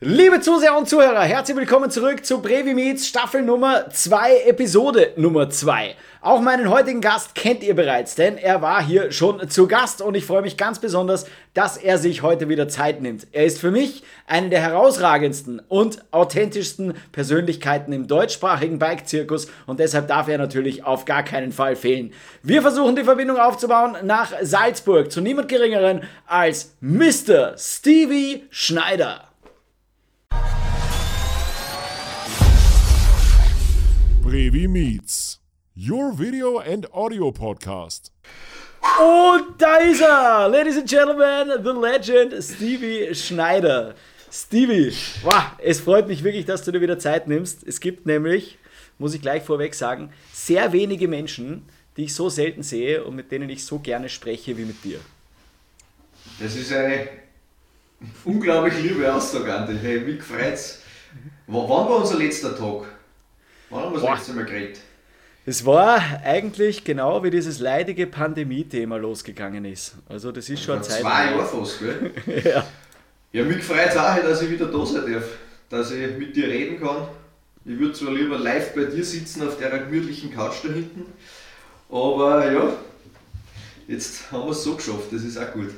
Liebe Zuseher und Zuhörer, herzlich willkommen zurück zu Brevi Meets Staffel Nummer 2, Episode Nummer 2. Auch meinen heutigen Gast kennt ihr bereits, denn er war hier schon zu Gast und ich freue mich ganz besonders, dass er sich heute wieder Zeit nimmt. Er ist für mich eine der herausragendsten und authentischsten Persönlichkeiten im deutschsprachigen Bike-Zirkus und deshalb darf er natürlich auf gar keinen Fall fehlen. Wir versuchen die Verbindung aufzubauen nach Salzburg zu niemand Geringeren als Mr. Stevie Schneider. Brevi Meets, your video and audio podcast. Und da ist er, Ladies and Gentlemen, the Legend Stevie Schneider. Stevie, wow, es freut mich wirklich, dass du dir wieder Zeit nimmst. Es gibt nämlich, muss ich gleich vorweg sagen, sehr wenige Menschen, die ich so selten sehe und mit denen ich so gerne spreche wie mit dir. Das ist eine unglaublich liebe Aussage, Andi. Hey, mich freut's. W wann war unser letzter Tag? Wann haben wir das letzte Mal geredet? Es war eigentlich genau wie dieses leidige Pandemie-Thema losgegangen ist. Also das ist schon eine Zeit. Zwei Jahre fast, gell? ja. Ja, mich freut es auch, dass ich wieder da sein darf. Dass ich mit dir reden kann. Ich würde zwar lieber live bei dir sitzen auf der gemütlichen Couch da hinten. Aber ja, jetzt haben wir es so geschafft, das ist auch gut.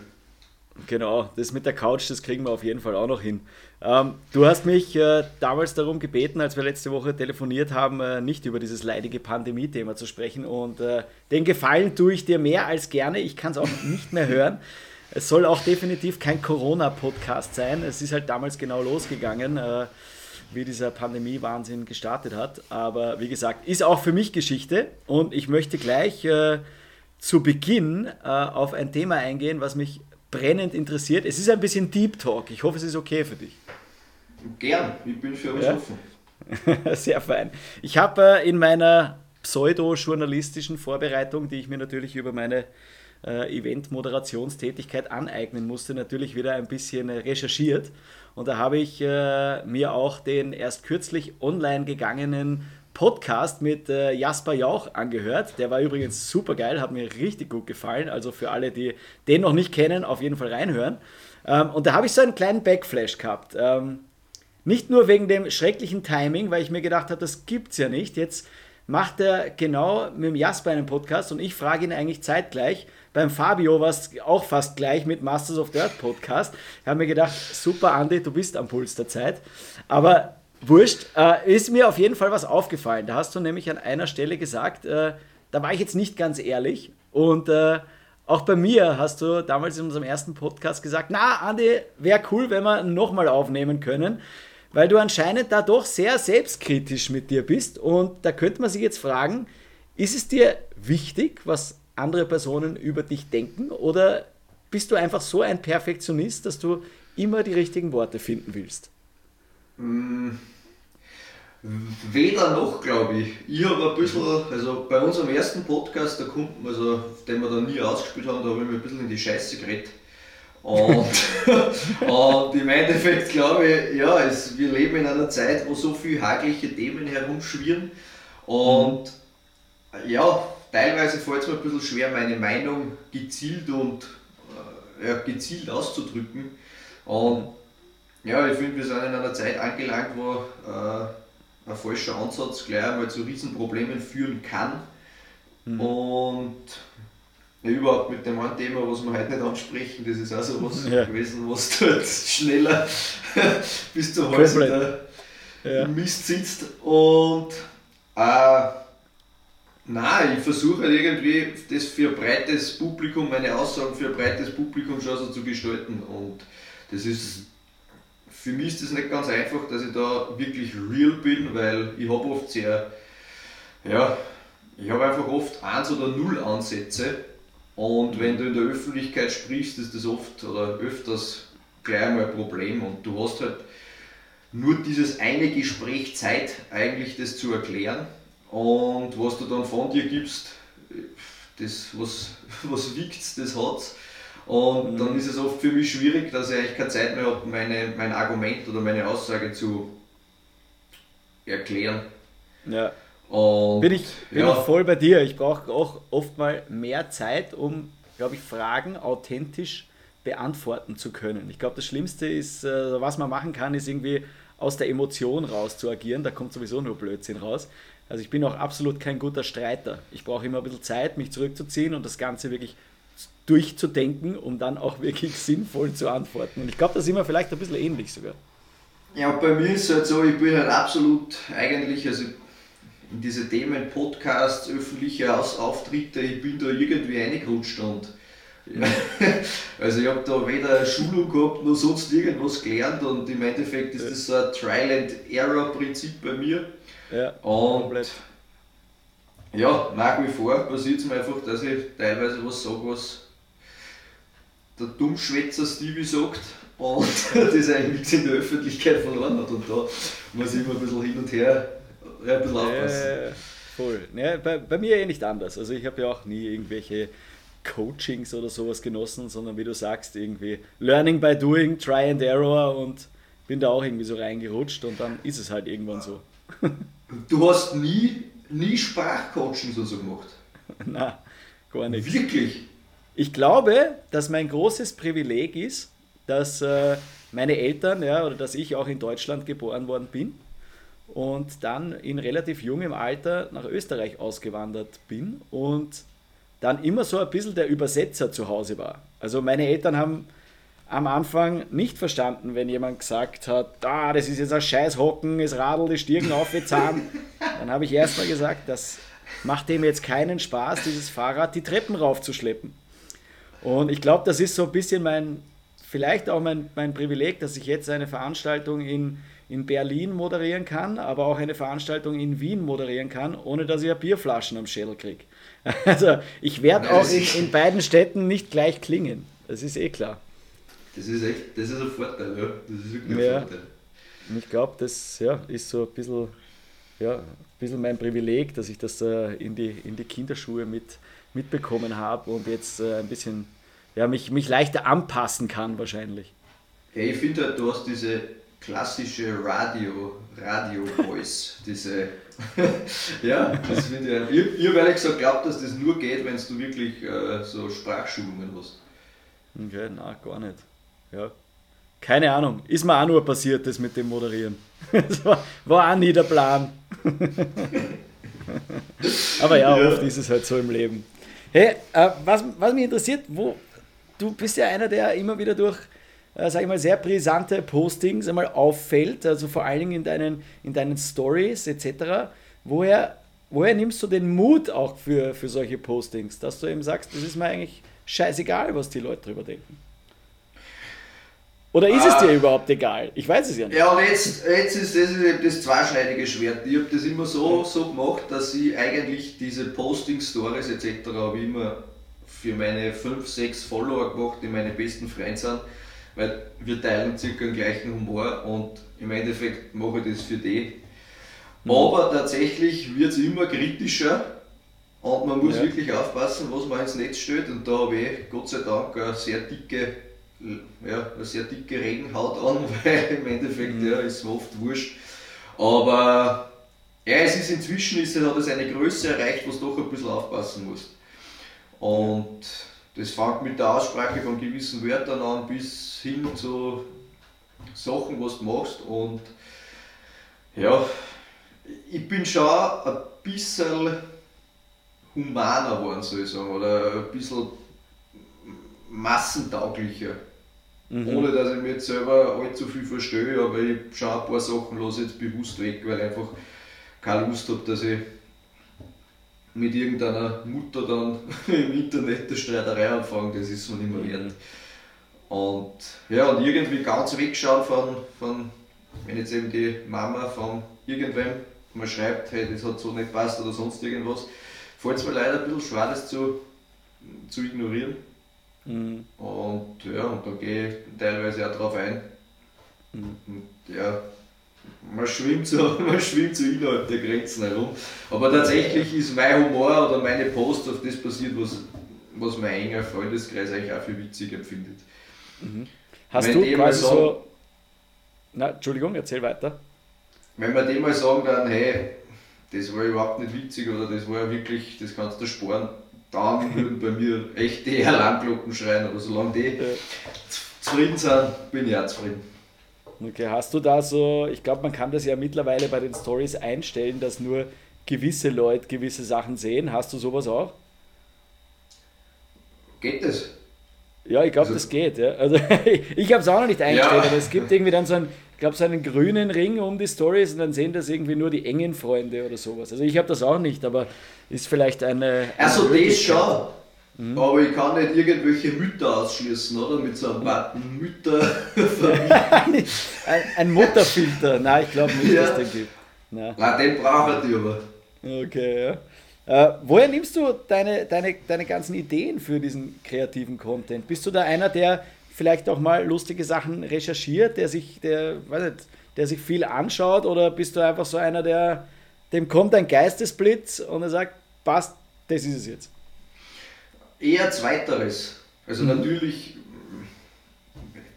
Genau, das mit der Couch, das kriegen wir auf jeden Fall auch noch hin. Ähm, du hast mich äh, damals darum gebeten, als wir letzte Woche telefoniert haben, äh, nicht über dieses leidige Pandemie-Thema zu sprechen. Und äh, den Gefallen tue ich dir mehr als gerne. Ich kann es auch nicht mehr hören. Es soll auch definitiv kein Corona-Podcast sein. Es ist halt damals genau losgegangen, äh, wie dieser Pandemie-Wahnsinn gestartet hat. Aber wie gesagt, ist auch für mich Geschichte. Und ich möchte gleich äh, zu Beginn äh, auf ein Thema eingehen, was mich brennend interessiert. Es ist ein bisschen Deep Talk. Ich hoffe, es ist okay für dich. Gern, ich bin für alles ja? offen. Sehr fein. Ich habe äh, in meiner pseudo-journalistischen Vorbereitung, die ich mir natürlich über meine äh, Event-Moderationstätigkeit aneignen musste, natürlich wieder ein bisschen äh, recherchiert. Und da habe ich äh, mir auch den erst kürzlich online gegangenen Podcast mit äh, Jasper Jauch angehört. Der war übrigens super geil, hat mir richtig gut gefallen. Also für alle, die den noch nicht kennen, auf jeden Fall reinhören. Ähm, und da habe ich so einen kleinen Backflash gehabt. Ähm, nicht nur wegen dem schrecklichen Timing, weil ich mir gedacht habe, das gibt's ja nicht. Jetzt macht er genau mit dem Jasper einen Podcast und ich frage ihn eigentlich zeitgleich. Beim Fabio war es auch fast gleich mit Masters of Dirt Podcast. Ich habe mir gedacht, super Andi, du bist am Puls der Zeit. Aber wurscht, äh, ist mir auf jeden Fall was aufgefallen. Da hast du nämlich an einer Stelle gesagt, äh, da war ich jetzt nicht ganz ehrlich und äh, auch bei mir hast du damals in unserem ersten Podcast gesagt, na Andi, wäre cool, wenn wir nochmal aufnehmen können weil du anscheinend da doch sehr selbstkritisch mit dir bist. Und da könnte man sich jetzt fragen, ist es dir wichtig, was andere Personen über dich denken? Oder bist du einfach so ein Perfektionist, dass du immer die richtigen Worte finden willst? Mm, weder noch, glaube ich. Ich habe ein bisschen, also bei unserem ersten Podcast, der kommt, also, den wir da nie ausgespielt haben, da habe ich mir ein bisschen in die Scheiße geredet. Und, und im Endeffekt glaube ich, ja, es, wir leben in einer Zeit, wo so viele hagelige Themen herumschwirren. Und ja, teilweise fällt es mir ein bisschen schwer, meine Meinung gezielt und äh, ja, gezielt auszudrücken. Und ja, ich finde, wir sind in einer Zeit angelangt, wo äh, ein falscher Ansatz gleich einmal zu Riesenproblemen führen kann. Mhm. Und ja, überhaupt mit dem einen Thema, was wir heute nicht ansprechen, das ist auch so was ja. gewesen, was du jetzt schneller bis zur Hals der ja. Mist sitzt. Und äh, nein, ich versuche halt irgendwie das für ein breites Publikum, meine Aussagen für ein breites Publikum schon so zu gestalten. Und das ist für mich ist das nicht ganz einfach, dass ich da wirklich real bin, weil ich habe oft sehr, ja, ich habe einfach oft eins oder null Ansätze. Und wenn du in der Öffentlichkeit sprichst, ist das oft oder öfters gleich einmal ein Problem. Und du hast halt nur dieses eine Gespräch Zeit, eigentlich das zu erklären. Und was du dann von dir gibst, das, was, was wiegt das hat Und mhm. dann ist es oft für mich schwierig, dass ich eigentlich keine Zeit mehr habe, meine, mein Argument oder meine Aussage zu erklären. Ja. Und, bin ich, bin ja. ich voll bei dir. Ich brauche auch oft mal mehr Zeit, um, glaube ich, Fragen authentisch beantworten zu können. Ich glaube, das Schlimmste ist, äh, was man machen kann, ist irgendwie aus der Emotion raus zu agieren. Da kommt sowieso nur Blödsinn raus. Also ich bin auch absolut kein guter Streiter. Ich brauche immer ein bisschen Zeit, mich zurückzuziehen und das Ganze wirklich durchzudenken, um dann auch wirklich sinnvoll zu antworten. Und ich glaube, da sind wir vielleicht ein bisschen ähnlich sogar. Ja, bei mir ist es halt so, ich bin halt absolut eigentlich, also in diese Themen Podcasts, öffentliche Auftritte, ich bin da irgendwie reingerutscht und ja, also ich habe da weder Schulung gehabt noch sonst irgendwas gelernt und im Endeffekt ist das so ein Trial and Error Prinzip bei mir. Ja, und komplett. Ja, nach wie vor passiert es mir einfach, dass ich teilweise was sage, was der Dummschwätzer Stevie sagt und das eigentlich in der Öffentlichkeit verloren hat. Und da muss ich immer ein bisschen hin und her ein bisschen aufpassen. Äh, voll. Ja, bei, bei mir eh nicht anders. Also ich habe ja auch nie irgendwelche Coachings oder sowas genossen, sondern wie du sagst, irgendwie Learning by Doing, Try and Error und bin da auch irgendwie so reingerutscht und dann ist es halt irgendwann so. Du hast nie, nie Sprachcoachings oder so gemacht? Na, gar nichts. Wirklich? Ich glaube, dass mein großes Privileg ist, dass äh, meine Eltern, ja, oder dass ich auch in Deutschland geboren worden bin und dann in relativ jungem Alter nach Österreich ausgewandert bin und dann immer so ein bisschen der Übersetzer zu Hause war. Also meine Eltern haben am Anfang nicht verstanden, wenn jemand gesagt hat, ah, das ist jetzt ein Scheißhocken, es radelt die Stirn auf wie Zahn. Dann habe ich erstmal gesagt, das macht dem jetzt keinen Spaß, dieses Fahrrad die Treppen raufzuschleppen. Und ich glaube, das ist so ein bisschen mein, vielleicht auch mein, mein Privileg, dass ich jetzt eine Veranstaltung in, in Berlin moderieren kann, aber auch eine Veranstaltung in Wien moderieren kann, ohne dass ich Bierflaschen am Schädel kriege. Also ich werde auch in, in, beiden Städten nicht gleich klingen. Das ist eh klar. Das ist echt, das ist ein Vorteil, ja. Das ist wirklich ein Vorteil. Und ich glaube, das ja, ist so ein bisschen, ja, ein bisschen mein Privileg, dass ich das äh, in, die, in die Kinderschuhe mit, mitbekommen habe und jetzt äh, ein bisschen ja, mich, mich leichter anpassen kann wahrscheinlich. Ja, ich finde halt, du hast diese klassische Radio, Radio-Voice, diese ja, das finde ich. Ich, ich habe ehrlich gesagt glaubt, dass das nur geht, wenn du wirklich äh, so Sprachschulungen hast. Okay, nein, gar nicht. Ja. Keine Ahnung. Ist mir auch nur passiert, das mit dem Moderieren. Das war, war auch nie der Plan. Aber ja, ja, oft ist es halt so im Leben. Hey, äh, was, was mich interessiert, wo, du bist ja einer, der immer wieder durch äh, sage ich mal, sehr brisante Postings einmal auffällt, also vor allen Dingen in deinen, in deinen Stories etc. Woher, woher nimmst du den Mut auch für, für solche Postings, dass du eben sagst, das ist mir eigentlich scheißegal, was die Leute drüber denken? Oder ist es dir ah. überhaupt egal? Ich weiß es ja nicht. Ja, und jetzt, jetzt ist das das zweischneidige Schwert. Ich habe das immer so, so gemacht, dass ich eigentlich diese Posting-Stories etc. habe immer für meine 5, 6 Follower gemacht, die meine besten Freunde sind weil wir teilen circa den gleichen Humor und im Endeffekt mache ich das für die. Mhm. Aber tatsächlich wird es immer kritischer und man muss ja. wirklich aufpassen, was man ins Netz stellt. Und da habe ich Gott sei Dank eine sehr dicke, ja, eine sehr dicke Regenhaut an, weil im Endeffekt mhm. ja, ist oft wurscht. Aber ja, es ist inzwischen ist, hat es eine Größe erreicht, wo du doch ein bisschen aufpassen musst. Und das fängt mit der Aussprache von gewissen Wörtern an bis hin zu Sachen, was du machst. Und ja, ich bin schon ein bisschen humaner geworden, soll ich sagen, oder ein bisschen massentauglicher. Mhm. Ohne dass ich mir jetzt selber allzu viel verstehe, aber ich schaue ein paar Sachen los jetzt bewusst weg, weil ich einfach keine Lust habe, dass ich mit irgendeiner Mutter dann im Internet eine Streiterei anfangen, das ist so nicht mehr wert. Und ja, und irgendwie ganz wegschauen von, von, wenn jetzt eben die Mama von irgendwem mal schreibt, hey, das hat so nicht passt oder sonst irgendwas, fällt es mir leider ein bisschen schwer, das zu, zu ignorieren. Mhm. Und ja, und da gehe ich teilweise auch drauf ein. Mhm. Und ja, man schwimmt, so, man schwimmt so innerhalb der Grenzen herum. Aber tatsächlich ist mein Humor oder meine Post auf das passiert, was, was mein enger Freundeskreis eigentlich auch für witzig empfindet. Mhm. Hast wenn du quasi sagen, so... Na, Entschuldigung, erzähl weiter. Wenn wir dem mal sagen dann, hey, das war überhaupt nicht witzig oder das war ja wirklich, das kannst du sparen, dann würden bei mir echt die Alarmglocken schreien, aber solange die ja. zufrieden sind, bin ich auch zufrieden. Okay, hast du da so, ich glaube, man kann das ja mittlerweile bei den Stories einstellen, dass nur gewisse Leute gewisse Sachen sehen. Hast du sowas auch? Geht das? Ja, ich glaube, also, das geht. Ja. Also, ich habe es auch noch nicht eingestellt, ja. aber es gibt irgendwie dann so ich glaube, so einen grünen Ring um die Stories und dann sehen das irgendwie nur die engen Freunde oder sowas. Also ich habe das auch nicht, aber ist vielleicht eine. Also das schon. Mhm. Aber ich kann nicht irgendwelche Mütter ausschließen, oder? Mit so einem Button Mütter. ein, ein Mutterfilter. Nein, ich glaube nicht, ja. dass es den gibt. Nein, Nein den braucht die aber. Okay, ja. Äh, woher nimmst du deine, deine, deine ganzen Ideen für diesen kreativen Content? Bist du da einer, der vielleicht auch mal lustige Sachen recherchiert, der sich, der, weiß nicht, der sich viel anschaut, oder bist du einfach so einer, der dem kommt ein Geistesblitz und er sagt, passt, das ist es jetzt? Eher zweiteres. Also mhm. natürlich,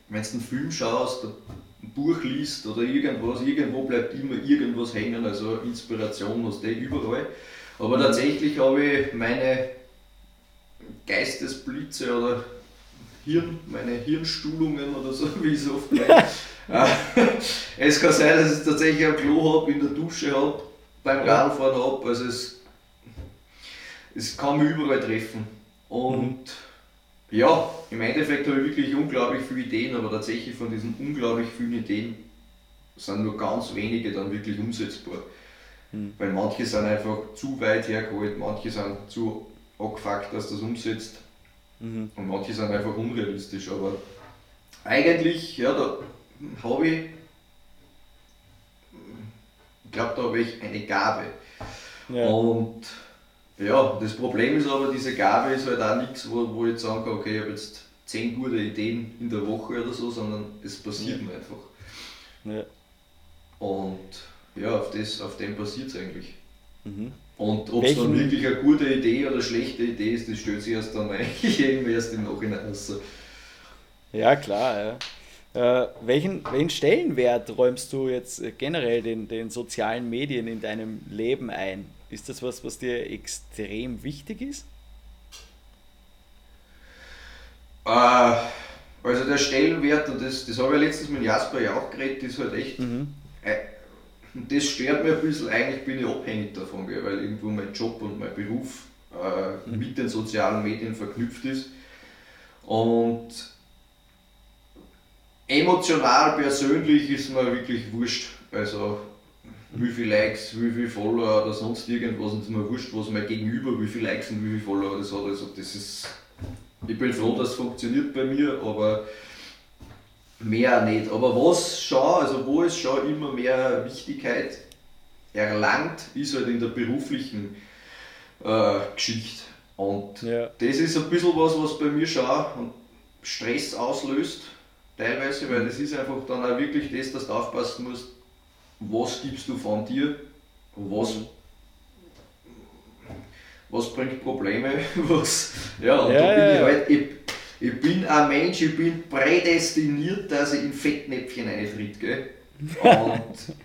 wenn du einen Film schaust, ein Buch liest oder irgendwas, irgendwo bleibt immer irgendwas hängen, also Inspiration hast du überall. Aber tatsächlich habe ich meine Geistesblitze oder Hirn, meine Hirnstuhlungen oder so, wie ich es oft meine. Äh, es kann sein, dass ich tatsächlich am Klo habe, in der Dusche habe, beim Radfahren habe. Also es, es kann mich überall treffen. Und mhm. ja, im Endeffekt habe ich wirklich unglaublich viele Ideen, aber tatsächlich von diesen unglaublich vielen Ideen sind nur ganz wenige dann wirklich umsetzbar. Mhm. Weil manche sind einfach zu weit hergeholt, manche sind zu angefuckt, dass das umsetzt. Mhm. Und manche sind einfach unrealistisch. Aber eigentlich, ja, da habe ich, ich glaube, da habe ich eine Gabe. Ja. Und ja, das Problem ist aber, diese Gabe ist halt auch nichts, wo, wo ich jetzt sagen kann, okay, ich habe jetzt zehn gute Ideen in der Woche oder so, sondern es passiert ja. mir einfach. Ja. Und ja, auf, das, auf dem passiert es eigentlich. Mhm. Und ob es dann wirklich eine gute Idee oder eine schlechte Idee ist, das stellt sich erst dann eigentlich eben erst im Nachhinein aus. Ja, klar. Ja. Äh, welchen, welchen Stellenwert räumst du jetzt generell den, den sozialen Medien in deinem Leben ein? Ist das was, was dir extrem wichtig ist? Äh, also der Stellenwert, und das, das habe ich letztens mit Jasper ja auch geredet, ist halt echt mhm. Äh, und das stört mir ein bisschen, eigentlich bin ich abhängig davon, gell, weil irgendwo mein Job und mein Beruf äh, mhm. mit den sozialen Medien verknüpft ist. Und emotional, persönlich ist mir wirklich wurscht. Also wie viele Likes, wie viele Follower oder sonst irgendwas und mir wurscht, was mein Gegenüber, wie viele Likes und wie viele Follower das hat. Also das ist, ich bin froh, dass es funktioniert bei mir, aber mehr nicht. Aber was schon, also wo es schon immer mehr Wichtigkeit erlangt, ist halt in der beruflichen äh, Geschichte. Und ja. das ist ein bisschen was, was bei mir schon Stress auslöst, teilweise, weil das ist einfach dann auch wirklich das, dass du aufpassen musst, was gibst du von dir, was, mhm. was bringt Probleme, was, ja, und ja, da bin ja, ich halt, ich, bin ein Mensch, ich bin prädestiniert, dass ich in Fettnäpfchen eintritt. Gell? Und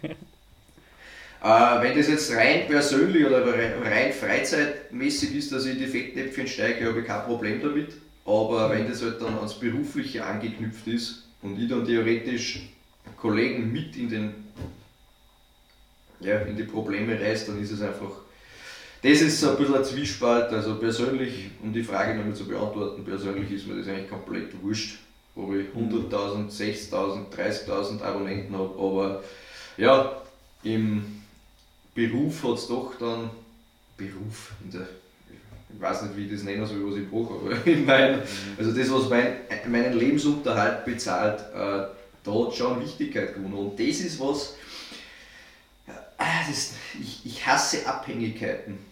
äh, wenn das jetzt rein persönlich oder rein freizeitmäßig ist, dass ich in die Fettnäpfchen steige, habe ich kein Problem damit. Aber wenn das halt dann ans Berufliche angeknüpft ist und ich dann theoretisch Kollegen mit in, den, ja, in die Probleme reißt, dann ist es einfach das ist so ein bisschen ein Zwiespalt. Also persönlich, um die Frage nochmal zu beantworten, persönlich ist mir das eigentlich komplett wurscht, ob ich 100.000, 60.000, 30.000 Abonnenten habe. Aber ja, im Beruf hat es doch dann, Beruf, der, ich weiß nicht, wie ich das nennen soll, was ich brauche, aber in mein, also das, was mein, meinen Lebensunterhalt bezahlt, äh, da hat schon Wichtigkeit gewonnen. Und das ist was, äh, das, ich, ich hasse Abhängigkeiten.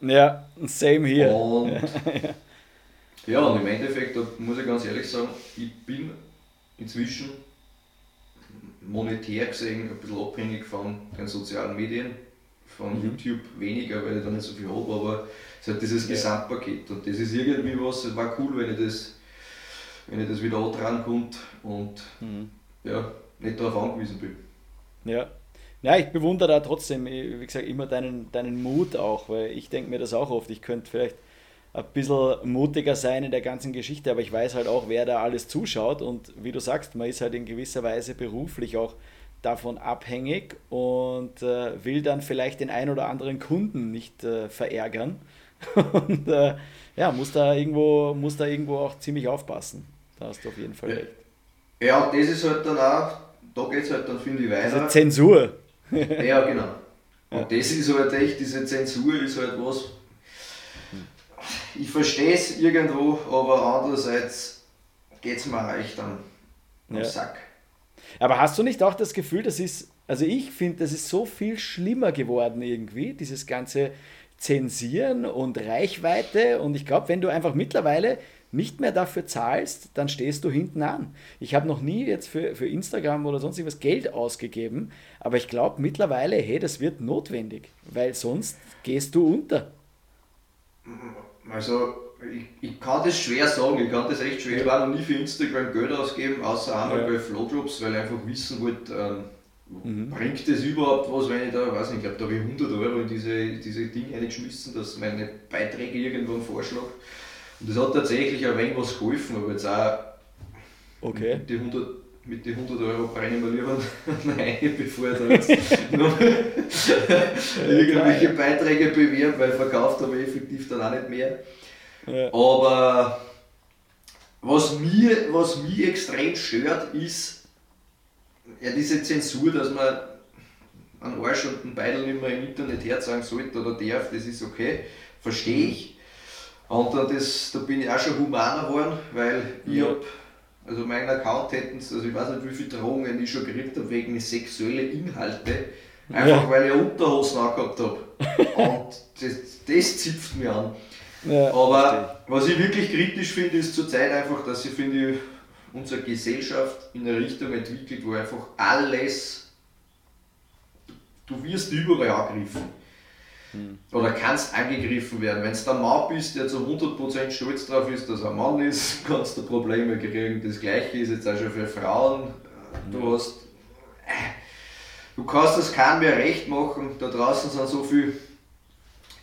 Ja, same hier. Und, ja, und im Endeffekt, da muss ich ganz ehrlich sagen, ich bin inzwischen monetär gesehen ein bisschen abhängig von den sozialen Medien, von mhm. YouTube weniger, weil ich da nicht so viel habe, aber es hat dieses ja. Gesamtpaket und das ist irgendwie was, es war cool, wenn ich das, wenn ich das wieder ankommt und mhm. ja, nicht darauf angewiesen bin. Ja, ja, ich bewundere da trotzdem, wie gesagt, immer deinen, deinen Mut auch, weil ich denke mir das auch oft. Ich könnte vielleicht ein bisschen mutiger sein in der ganzen Geschichte, aber ich weiß halt auch, wer da alles zuschaut und wie du sagst, man ist halt in gewisser Weise beruflich auch davon abhängig und äh, will dann vielleicht den ein oder anderen Kunden nicht äh, verärgern und äh, ja, muss da, irgendwo, muss da irgendwo auch ziemlich aufpassen. Da hast du auf jeden Fall recht. Ja, das ist halt dann auch, da geht es halt dann, finde ich, weiter. Also Zensur. Ja, genau. Und das ist halt echt, diese Zensur ist halt was, ich verstehe es irgendwo, aber andererseits geht es mir recht dann am ja. Sack. Aber hast du nicht auch das Gefühl, das ist, also ich finde, das ist so viel schlimmer geworden irgendwie, dieses ganze Zensieren und Reichweite und ich glaube, wenn du einfach mittlerweile nicht mehr dafür zahlst, dann stehst du hinten an. Ich habe noch nie jetzt für, für Instagram oder sonst irgendwas Geld ausgegeben, aber ich glaube mittlerweile, hey, das wird notwendig, weil sonst gehst du unter. Also, ich, ich kann das schwer sagen, ich kann das echt schwer. Ich war noch nie für Instagram Geld ausgeben, außer einmal ja. bei Flowdrops, weil ich einfach wissen wollte, ähm, mhm. bringt das überhaupt was, wenn ich da, weiß nicht, ich glaube, da habe ich 100 Euro in diese, diese Dinge reingeschmissen, dass meine Beiträge irgendwann vorschlagen. Und das hat tatsächlich ein wenig was geholfen, aber jetzt auch okay. die 100 mit den 100 Euro brennen wir lieber rein, bevor ich da jetzt noch irgendwelche Beiträge bewerben, weil verkauft habe ich effektiv dann auch nicht mehr. Ja. Aber was mir, was mich extrem stört, ist ja, diese Zensur, dass man einen Arsch und einen Beidel nicht mehr im Internet herzeigen sollte oder darf, das ist okay, verstehe ich. Und das, da bin ich auch schon humaner geworden, weil ich ja. habe also mein Account hätten also ich weiß nicht wie viele Drohungen ich schon gekriegt habe wegen sexuelle Inhalte. Einfach ja. weil ich Unterhosen angehabt habe. Und das, das zipft mir an. Ja, Aber verstehe. was ich wirklich kritisch finde, ist zurzeit einfach, dass ich finde, unsere Gesellschaft in eine Richtung entwickelt, wo einfach alles, du wirst überall angegriffen. Hm. Oder kannst angegriffen werden. Wenn du der Mann bist, der zu 100% stolz darauf ist, dass er ein Mann ist, kannst du Probleme kriegen. Das gleiche ist jetzt auch schon für Frauen. Du hast. Äh, du kannst das keinem mehr recht machen. Da draußen sind so viele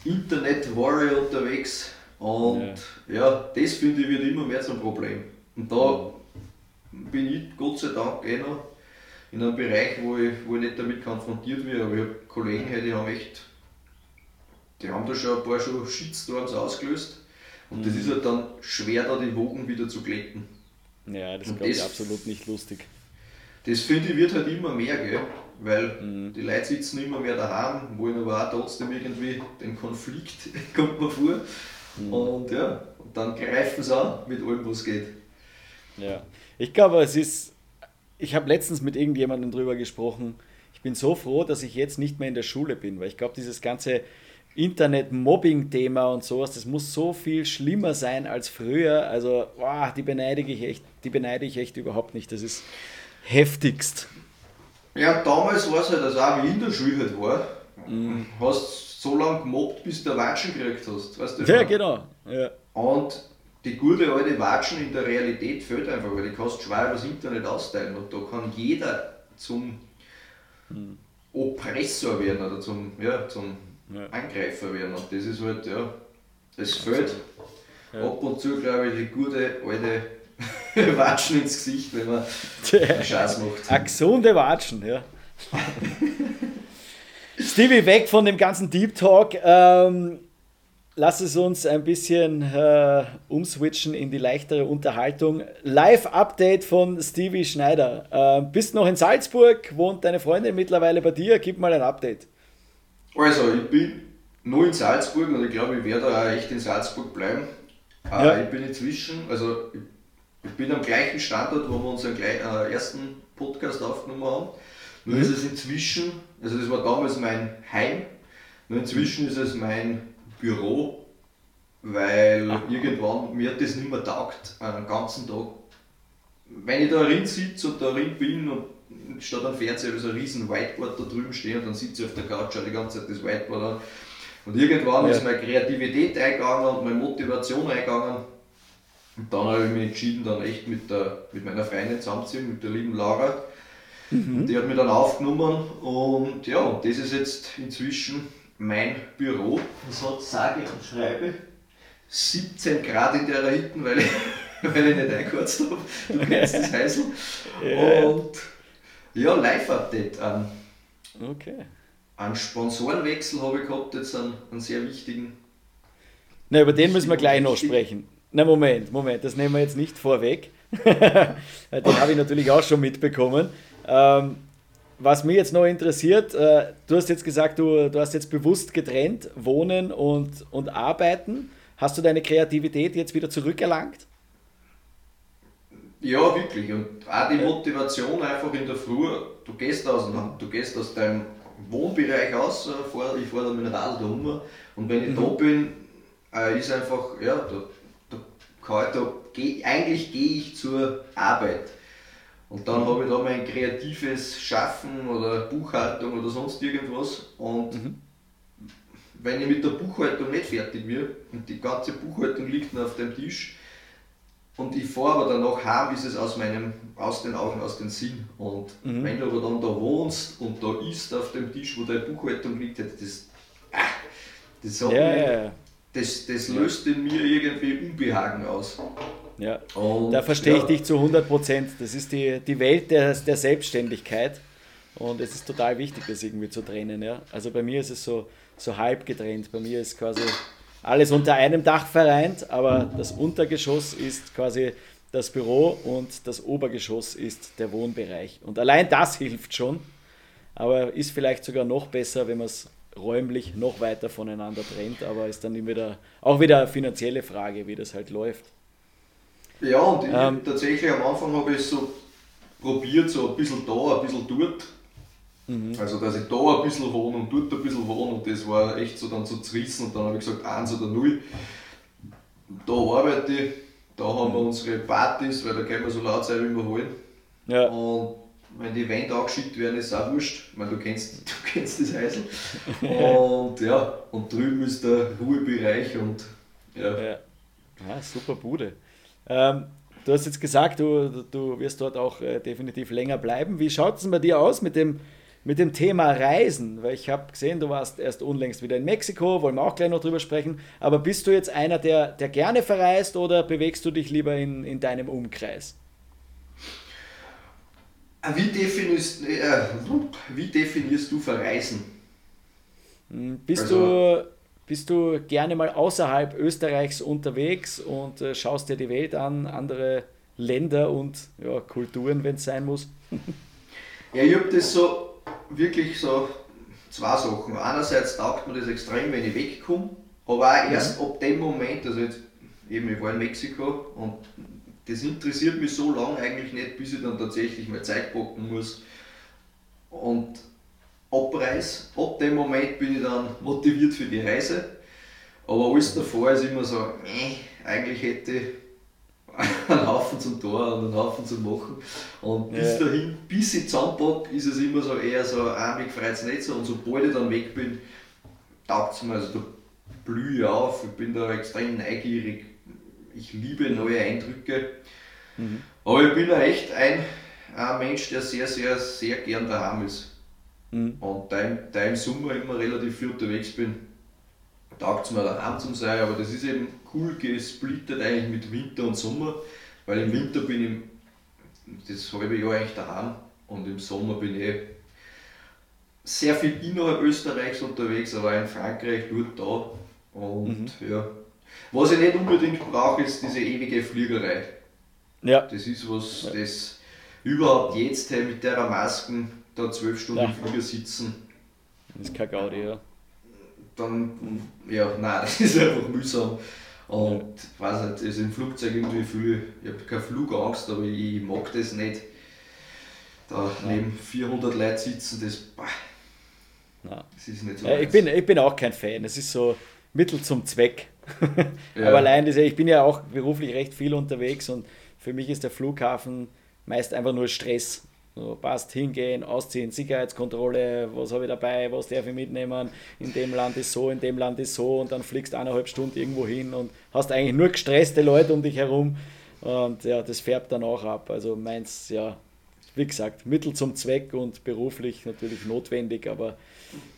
Internet-Warrior unterwegs. Und ja. ja, das finde ich wird immer mehr zum Problem. Und da bin ich Gott sei Dank eh noch in einem Bereich, wo ich, wo ich nicht damit konfrontiert werde. Aber ich habe Kollegen, die haben echt die haben da schon ein paar schon Shitstorms ausgelöst. Und mhm. das ist halt dann schwer, da die Wogen wieder zu glätten. Ja, das glaube ich absolut nicht lustig. Das finde ich wird halt immer mehr, gell? weil mhm. die Leute sitzen immer mehr daheim, wollen aber auch trotzdem irgendwie den Konflikt, kommt mir vor. Mhm. Und ja, und dann greifen sie an mit allem, was geht. Ja, ich glaube, es ist, ich habe letztens mit irgendjemandem drüber gesprochen, ich bin so froh, dass ich jetzt nicht mehr in der Schule bin, weil ich glaube, dieses ganze Internet-Mobbing-Thema und sowas, das muss so viel schlimmer sein als früher. Also, boah, die beneide ich echt, die beneide ich echt überhaupt nicht. Das ist heftigst. Ja, damals war es halt, also auch wie in der Schule halt war, mhm. hast so lange gemobbt, bis du Watschen gekriegt hast. Weißt du, ja, genau. Ja. Und die gute alte Watschen in der Realität fehlt einfach, weil die kannst schwer übers Internet austeilen und da kann jeder zum mhm. Oppressor werden oder zum, ja, zum ja. Angreifer werden. Und das ist halt, ja, es fällt ja. ab und zu, glaube ich, die gute alte Watschen ins Gesicht, wenn man Scheiß macht. Eine gesunde Watschen, ja. Stevie, weg von dem ganzen Deep Talk. Ähm, lass es uns ein bisschen äh, umswitchen in die leichtere Unterhaltung. Live-Update von Stevie Schneider. Äh, bist noch in Salzburg? Wohnt deine Freundin mittlerweile bei dir? Gib mal ein Update. Also, ich bin nur in Salzburg und ich glaube, ich werde auch echt in Salzburg bleiben. Äh, ja. Ich bin inzwischen, also ich bin am gleichen Standort, wo wir unseren äh, ersten Podcast aufgenommen haben. Nur mhm. ist es inzwischen, also das war damals mein Heim, nur inzwischen ist es mein Büro, weil Ach. irgendwann mir hat das nicht mehr taugt, einen ganzen Tag. Wenn ich da drin sitze und da drin bin und statt am Fernseher so ein riesen Whiteboard da drüben stehen und dann sitze ich auf der Couch, schaue die ganze Zeit das Whiteboard an. Und irgendwann ja. ist meine Kreativität eingegangen und meine Motivation eingegangen. Und dann habe ich mich entschieden, dann echt mit, der, mit meiner Freundin zusammenzuziehen, mit der lieben Laura. Mhm. Und die hat mich dann aufgenommen und ja, und das ist jetzt inzwischen mein Büro. Das hat sage und schreibe 17 Grad in der Hütte, weil ich, weil ich nicht eingeheizt habe. Du kennst das Heisel. Ja. Und ja, Live-Update. Ähm, Okay. einen Sponsorenwechsel habe ich gehabt, jetzt einen, einen sehr wichtigen. Na, über den müssen wir gleich noch sprechen. Na, Moment, Moment, das nehmen wir jetzt nicht vorweg. den habe ich natürlich auch schon mitbekommen. Ähm, was mich jetzt noch interessiert, äh, du hast jetzt gesagt, du, du hast jetzt bewusst getrennt, Wohnen und, und Arbeiten. Hast du deine Kreativität jetzt wieder zurückerlangt? Ja, wirklich. Und auch die Motivation einfach in der Früh, du gehst aus, du gehst aus deinem Wohnbereich aus, äh, fahr, ich fahre da mit dem Radl da rum und wenn ich da bin, äh, ist einfach, ja, da, da, da geh, eigentlich gehe ich zur Arbeit. Und dann habe ich da mein kreatives Schaffen oder Buchhaltung oder sonst irgendwas und wenn ich mit der Buchhaltung nicht fertig bin und die ganze Buchhaltung liegt noch auf dem Tisch, und ich fahre aber danach heim, ist es aus meinem, aus den Augen, aus den Sinn. Und wenn du aber dann da wohnst und da isst auf dem Tisch, wo deine Buchhaltung liegt, das, ah, das, Ja, mich, das, das löst in mir irgendwie Unbehagen aus. Ja. Und, Da verstehe ich ja, dich zu 100 Prozent. Das ist die, die Welt der, der Selbstständigkeit. Und es ist total wichtig, das irgendwie zu trennen. Ja? Also bei mir ist es so, so halb getrennt. Bei mir ist quasi alles unter einem Dach vereint, aber das Untergeschoss ist quasi das Büro und das Obergeschoss ist der Wohnbereich. Und allein das hilft schon, aber ist vielleicht sogar noch besser, wenn man es räumlich noch weiter voneinander trennt, aber ist dann wieder, auch wieder eine finanzielle Frage, wie das halt läuft. Ja, und ich, Ähm. tatsächlich am Anfang habe ich es so probiert, so ein bisschen da, ein bisschen dort. Mhm. Also, dass ich da ein bisschen wohne und dort ein bisschen wohne und das war echt so dann so zerrissen und dann habe ich gesagt, eins oder null. Da arbeite ich, da haben wir unsere Partys, weil da können wir so laut sein, wie wir wollen. Ja. Und wenn die Wände angeschickt werden, ist es auch wurscht. Ich meine, du kennst, du kennst das Heisel. Und ja, und drüben ist der Ruhebereich und ja. Ja, ja super Bude. Ähm, du hast jetzt gesagt, du, du wirst dort auch äh, definitiv länger bleiben. Wie schaut es bei dir aus mit dem, mit dem Thema Reisen? Weil ich habe gesehen, du warst erst unlängst wieder in Mexiko, wollen wir auch gleich noch drüber sprechen. Aber bist du jetzt einer, der, der gerne verreist oder bewegst du dich lieber in, in deinem Umkreis? Ah, Wie definierst, äh, wie definierst du Verreisen? Hm, Bist, Also- du, bist du gerne mal außerhalb Österreichs unterwegs und äh, schaust dir die Welt an, andere Länder und ja, Kulturen, wenn es sein muss? Ja, ich habe das so wirklich so zwei Sachen. Einerseits taugt mir das extrem, wenn ich wegkomme, aber auch erst ab dem Moment, also jetzt eben, ich war in Mexiko und das interessiert mich so lange eigentlich nicht, bis ich dann tatsächlich mal Zeit packen muss und abreise. Ab dem Moment bin ich dann motiviert für die Reise. Aber alles davor ist immer so, äh, eigentlich hätte ich einen Haufen zum Tor und einen Haufen zum Machen. Und bis Ja. dahin, bis ich zusammenpacke, ist es immer so eher so, ah, mich freut es nicht so. Und sobald ich dann weg bin, taugt es mir. Also da blühe ich auf, ich bin da extrem neugierig. Ich liebe neue Eindrücke. Aber ich bin echt ein, ein Mensch, der sehr, sehr, sehr gern daheim ist. Mhm. Und da, da im Sommer immer relativ viel unterwegs bin, taugt es mir daheim zu sein, aber das ist eben cool gesplittet eigentlich mit Winter und Sommer, weil im Winter bin ich das halbe Jahr eigentlich daheim und im Sommer bin ich sehr viel innerhalb Österreichs unterwegs, aber in Frankreich, dort da. Und ja. Was ich nicht unbedingt brauche, ist diese ewige Fliegerei. Ja, Das ist was, das überhaupt jetzt hey, mit der Masken da zwölf Stunden Ja. im Flieger sitzen, das ist kein Gaudi, ja. dann, ja, nein, das ist einfach mühsam. Und ich weiß nicht, also im Flugzeug irgendwie fühle ich, ich habe keine Flugangst, aber ich mag das nicht. Da neben 400 Leute sitzen, das, bah, Nein. das ist nicht so. Ja, ich, meins. bin, ich bin auch kein Fan. Es ist so Mittel zum Zweck. Ja. Aber allein, diese, ich bin ja auch beruflich recht viel unterwegs und für mich ist der Flughafen meist einfach nur Stress. So, passt, hingehen, ausziehen, Sicherheitskontrolle, was habe ich dabei, was darf ich mitnehmen, in dem Land ist so, in dem Land ist so und dann fliegst eineinhalb Stunden irgendwo hin und hast eigentlich nur gestresste Leute um dich herum und ja, das färbt dann auch ab. Also meins, ja, wie gesagt, Mittel zum Zweck und beruflich natürlich notwendig, aber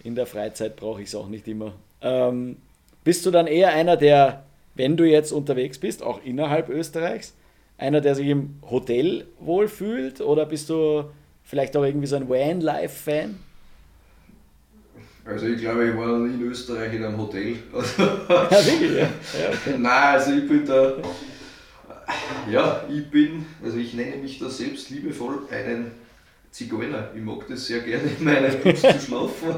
in der Freizeit brauche ich es auch nicht immer. Ähm, bist du dann eher einer, der wenn du jetzt unterwegs bist, auch innerhalb Österreichs, einer, der sich im Hotel wohlfühlt oder bist du vielleicht auch irgendwie so ein Van-Life-Fan? Also ich glaube, ich war noch nie in Österreich in einem Hotel. ja, wirklich, ja. ja okay. Nein, also ich bin da, ja, ich bin, also ich nenne mich da selbst liebevoll einen Zigeuner. Ich mag das sehr gerne in meinem Bus zu schlafen.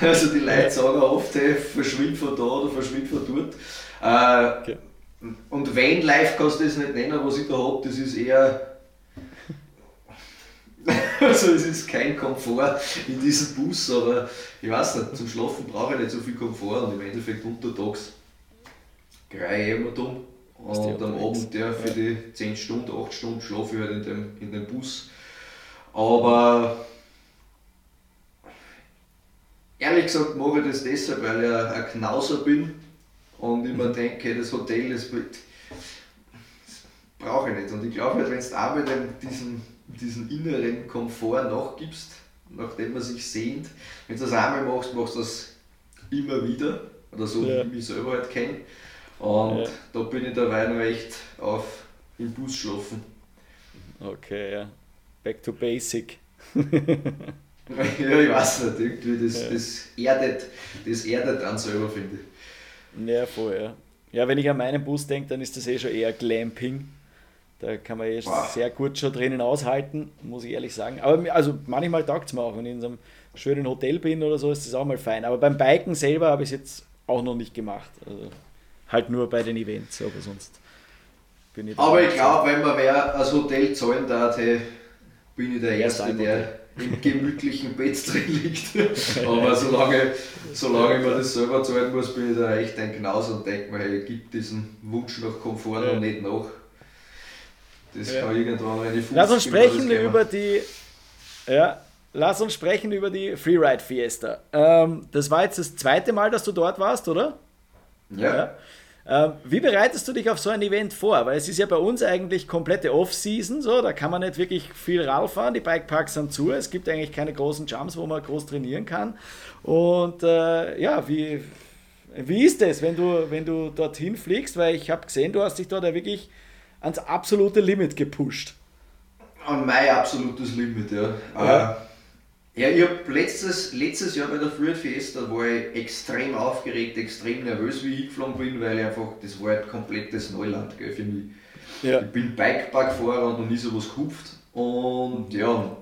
Also die Leute sagen oft, hey, verschwind von da oder verschwind von dort. Äh, okay. Und Vanlife kannst du das nicht nennen, was ich da habe, das ist eher. also es ist kein Komfort in diesem Bus, aber ich weiß nicht, zum Schlafen brauche ich nicht so viel Komfort und im Endeffekt untertags greie ich immer dumm. Und am Abend der für die 10 Stunden, 8 Stunden schlafe ich halt in dem, in dem Bus. Aber ehrlich gesagt mache ich das deshalb, weil ich ein Knauser bin und ich mir denke, das Hotel, das, das brauche ich nicht. Und ich glaube halt, wenn du Arbeit diesen, diesen inneren Komfort nachgibst, nachdem man sich sehnt, wenn du das einmal machst, machst du das immer wieder. Oder so, ja. wie ich mich selber halt kenne. Und ja. da bin ich dabei noch echt auf im Bus schlafen. Okay, ja. Back to basic. ja, ich weiß nicht, irgendwie das, ja. das erdet, das erdet dann selber, finde ich. Ja, voll, ja. Ja, wenn ich an meinen Bus denke, dann ist das eh schon eher Glamping. Da kann man eh wow. sehr gut schon drinnen aushalten, muss ich ehrlich sagen. Aber also manchmal taugt es mir auch, wenn ich in so einem schönen Hotel bin oder so, ist das auch mal fein. Aber beim Biken selber habe ich es jetzt auch noch nicht gemacht. Also halt nur bei den Events, aber sonst bin ich Aber ich glaube, wenn man wer als Hotel zahlen darf, bin ich der Erste, der im gemütlichen Bett drin liegt. Aber solange, solange mir das selber zahlen muss, bin ich da echt ein Knaus und denke mir, hey, gibt diesen Wunsch nach Komfort ja. noch nicht nach. Das ja. kann irgendwann eine Fuß Lass uns sprechen über die. Ja, lass uns sprechen über die Freeride Fiesta. Ähm, das war jetzt das zweite Mal, dass du dort warst, oder? ja. ja. Ähm, wie bereitest du dich auf so ein Event vor? Weil es ist ja bei uns eigentlich komplette Off-Season, so, da kann man nicht wirklich viel Rad fahren, die Bikeparks sind zu, es gibt eigentlich keine großen Jumps, wo man groß trainieren kann. Und äh, ja, wie, wie ist es, wenn du, wenn du dorthin fliegst? Weil ich habe gesehen, du hast dich dort ja wirklich ans absolute Limit gepusht. An mein absolutes Limit, ja. ja. Ja, ich habe letztes, letztes Jahr bei der Fluid Fiesta war ich extrem aufgeregt, extrem nervös, wie ich geflogen bin, weil ich einfach, das war halt komplettes Neuland gell, für mich. Ja. Ich bin Bikeparkfahrer und noch nie sowas gehupft. Und ja,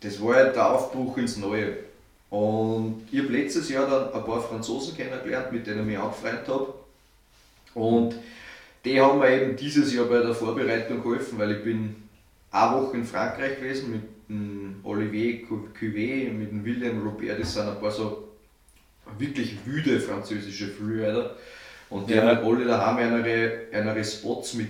das war halt der Aufbruch ins Neue. Und ich habe letztes Jahr dann ein paar Franzosen kennengelernt, mit denen ich mich angefreundet habe. Und die haben mir eben dieses Jahr bei der Vorbereitung geholfen, weil ich bin eine Woche in Frankreich gewesen mit dem Olivier Cuvet, mit dem William Robert, das sind ein paar so wirklich wüde französische Freerider. Und die ja. haben alle daheim eine, eine Spots mit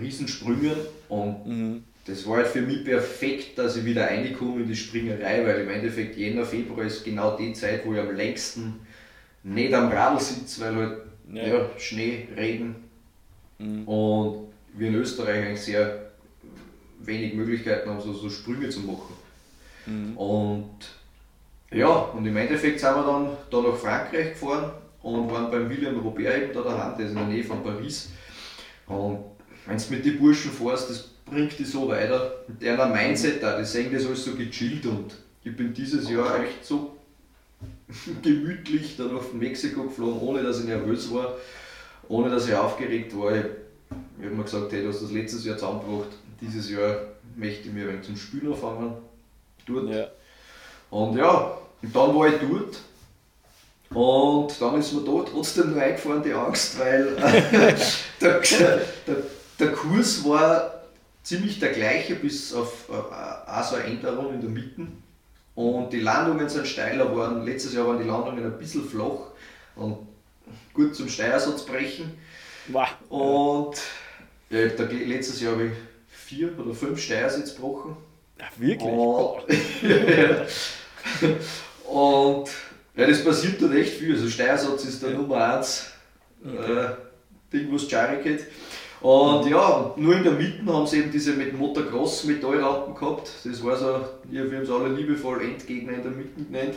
Riesensprüngen und mhm. das war halt für mich perfekt, dass ich wieder reinkomme in die Springerei, weil im Endeffekt Jänner, Februar ist genau die Zeit, wo ich am längsten nicht am Radl sitze, weil halt ja. ja Schnee, Regen mhm. und wir in Österreich eigentlich sehr wenig Möglichkeiten haben, so, so Sprünge zu machen. Mhm. Und ja, und im Endeffekt sind wir dann da nach Frankreich gefahren und waren beim William Robert eben da daheim, der ist in der Nähe von Paris. Und wenn du mit den Burschen fährst, das bringt dich so weiter. Mit einer Mindset da, die sehen das alles so gechillt und ich bin dieses Jahr echt so gemütlich dann auf Mexiko geflogen, ohne dass ich nervös war, ohne dass ich aufgeregt war. Ich, ich habe mir gesagt, hey, du hast das letztes Jahr zusammengebracht, dieses Jahr möchte ich mir ein zum Spielen anfangen. Dort. Ja. Und ja, und dann war ich dort. Und dann ist mir da trotzdem noch eingefahren die Angst, weil der, der, der Kurs war ziemlich der gleiche, bis auf äh, auch so eine Änderung in der Mitte. Und die Landungen sind steiler geworden. Letztes Jahr waren die Landungen ein bisschen flach und gut zum Steuersatz brechen. Wow. Und ja, letztes Jahr habe ich vier oder fünf Steuersitz gebrochen. Ja, wirklich? Und, und ja, das passiert dort echt viel. Also Steuersatz ist der ja. Nummer 1 okay. äh, Ding, was Jari geht. Und ja, nur in der Mitte haben sie eben diese mit Motocross Metallrampen gehabt. Das war so, wir haben es alle liebevoll Endgegner in der Mitte genannt.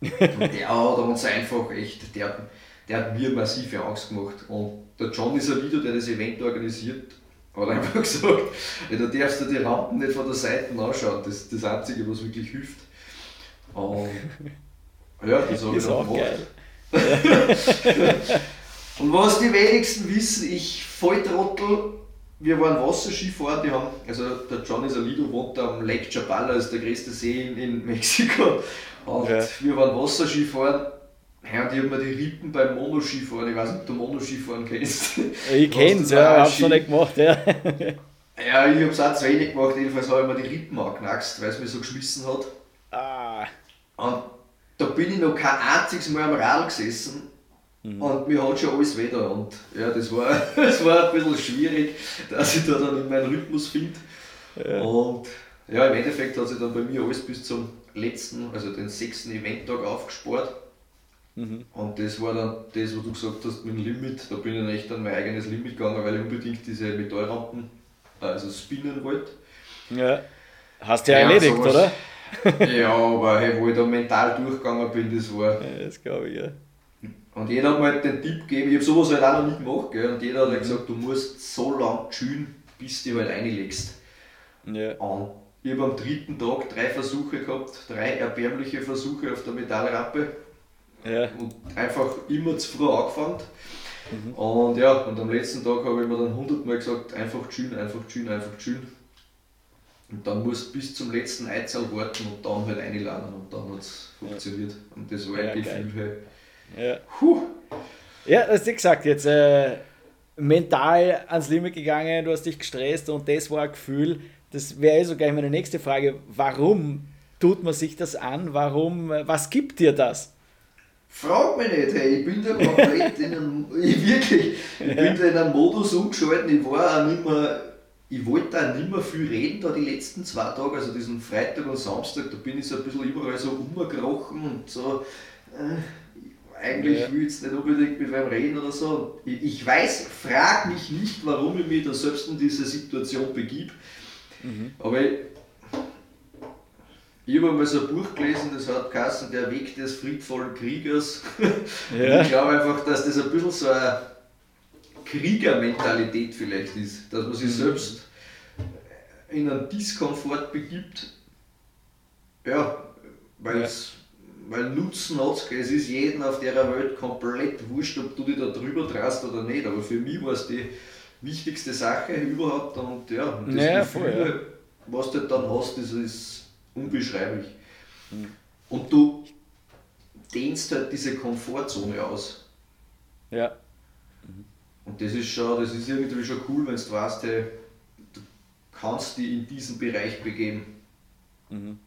ja, da haben sie einfach echt, der, der hat mir massive Angst gemacht. Und der Johnny Salido, der das Event organisiert, hat einfach gesagt, da darfst du die Rampen nicht von der Seite anschauen, das ist das Einzige, was wirklich hilft. Und ja, das habe ich auch gemacht. Und was die wenigsten wissen, ich Volltrottel, wir waren Wasserskifahren, die haben, also der Johnny Salido wohnt am Lake Chapala, ist der größte See in, in Mexiko. Und ja. wir waren Wasserskifahren. Ja, die haben mir die Rippen beim Monoskifahren, ich weiß nicht, ob du Monoskifahren kennst. Ich kenn's, ja, hab's noch nicht gemacht, ja. Ja, ich hab's auch zu wenig gemacht, jedenfalls habe ich mir die Rippen angeknackst, weil es mich so geschmissen hat. Ah. Und da bin ich noch kein einziges Mal am Rad gesessen mhm. und mir hat schon alles weh Und ja, das war, das war ein bisschen schwierig, dass ich da dann in meinen Rhythmus finde. Ja. Und ja, im Endeffekt hat sich dann bei mir alles bis zum letzten, also den sechsten Eventtag aufgespart. Mhm. Und das war dann das, was du gesagt hast mit dem Limit. Da bin ich dann echt an mein eigenes Limit gegangen, weil ich unbedingt diese Metallrampen, also spinnen wollte. Ja. Hast du ja, ja erledigt, sowas, oder? ja, aber hey, wo ich da mental durchgegangen bin, das war. Ja, das glaube ich, ja. Und jeder hat mir halt den Tipp gegeben, ich habe sowas halt auch noch nicht gemacht, gell? und jeder hat halt mhm. gesagt, du musst so lang chillen, bis du halt reinlegst. Ja. Und ich habe am dritten Tag drei Versuche gehabt, drei erbärmliche Versuche auf der Metallrampe. Ja. Und einfach immer zu früh angefangen. Mhm. Und ja, und am letzten Tag habe ich mir dann hundertmal gesagt, einfach chillen, einfach chillen, einfach chillen. Und dann musst du bis zum letzten Eizahl warten und dann halt einladen und dann hat es funktioniert. Und das war ein Gefühl halt. Ja. Puh. Ja, hast du gesagt, jetzt äh, mental ans Limit gegangen, du hast dich gestresst und das war ein Gefühl, das wäre eh so gleich meine nächste Frage. Warum tut man sich das an? Warum, äh, was gibt dir das? Frag mich nicht, hey, ich bin da komplett in einem, ich wirklich, ich bin da in einem Modus umgeschaltet, ich war auch nicht mehr ich wollte da nicht mehr viel reden, da die letzten zwei Tage, also diesen Freitag und Samstag, da bin ich so ein bisschen überall so umgekrochen und so. Äh, eigentlich ja. will ich jetzt nicht unbedingt mit wem reden oder so. Ich, ich weiß, frag mich nicht, warum ich mich da selbst in diese Situation begib. Mhm. Aber ich, ich habe mal so ein Buch gelesen, das hat geheißen, Der Weg des friedvollen Kriegers. Ja. ich glaube einfach, dass das ein bisschen so eine Kriegermentalität vielleicht ist, dass man sich mhm. selbst in einen Diskomfort begibt, ja, weil ja. weil Nutzen hat es ist jedem auf der Welt komplett wurscht, ob du dich da drüber traust oder nicht, aber für mich war es die wichtigste Sache überhaupt und ja, und das naja, Gefühl, voll, ja. was du dann hast, das ist unbeschreiblich. Mhm. Und du dehnst halt diese Komfortzone aus. Ja. Und das ist schon, das ist irgendwie schon cool, wenn du weißt, hey, du kannst dich in diesen Bereich begeben. Mhm.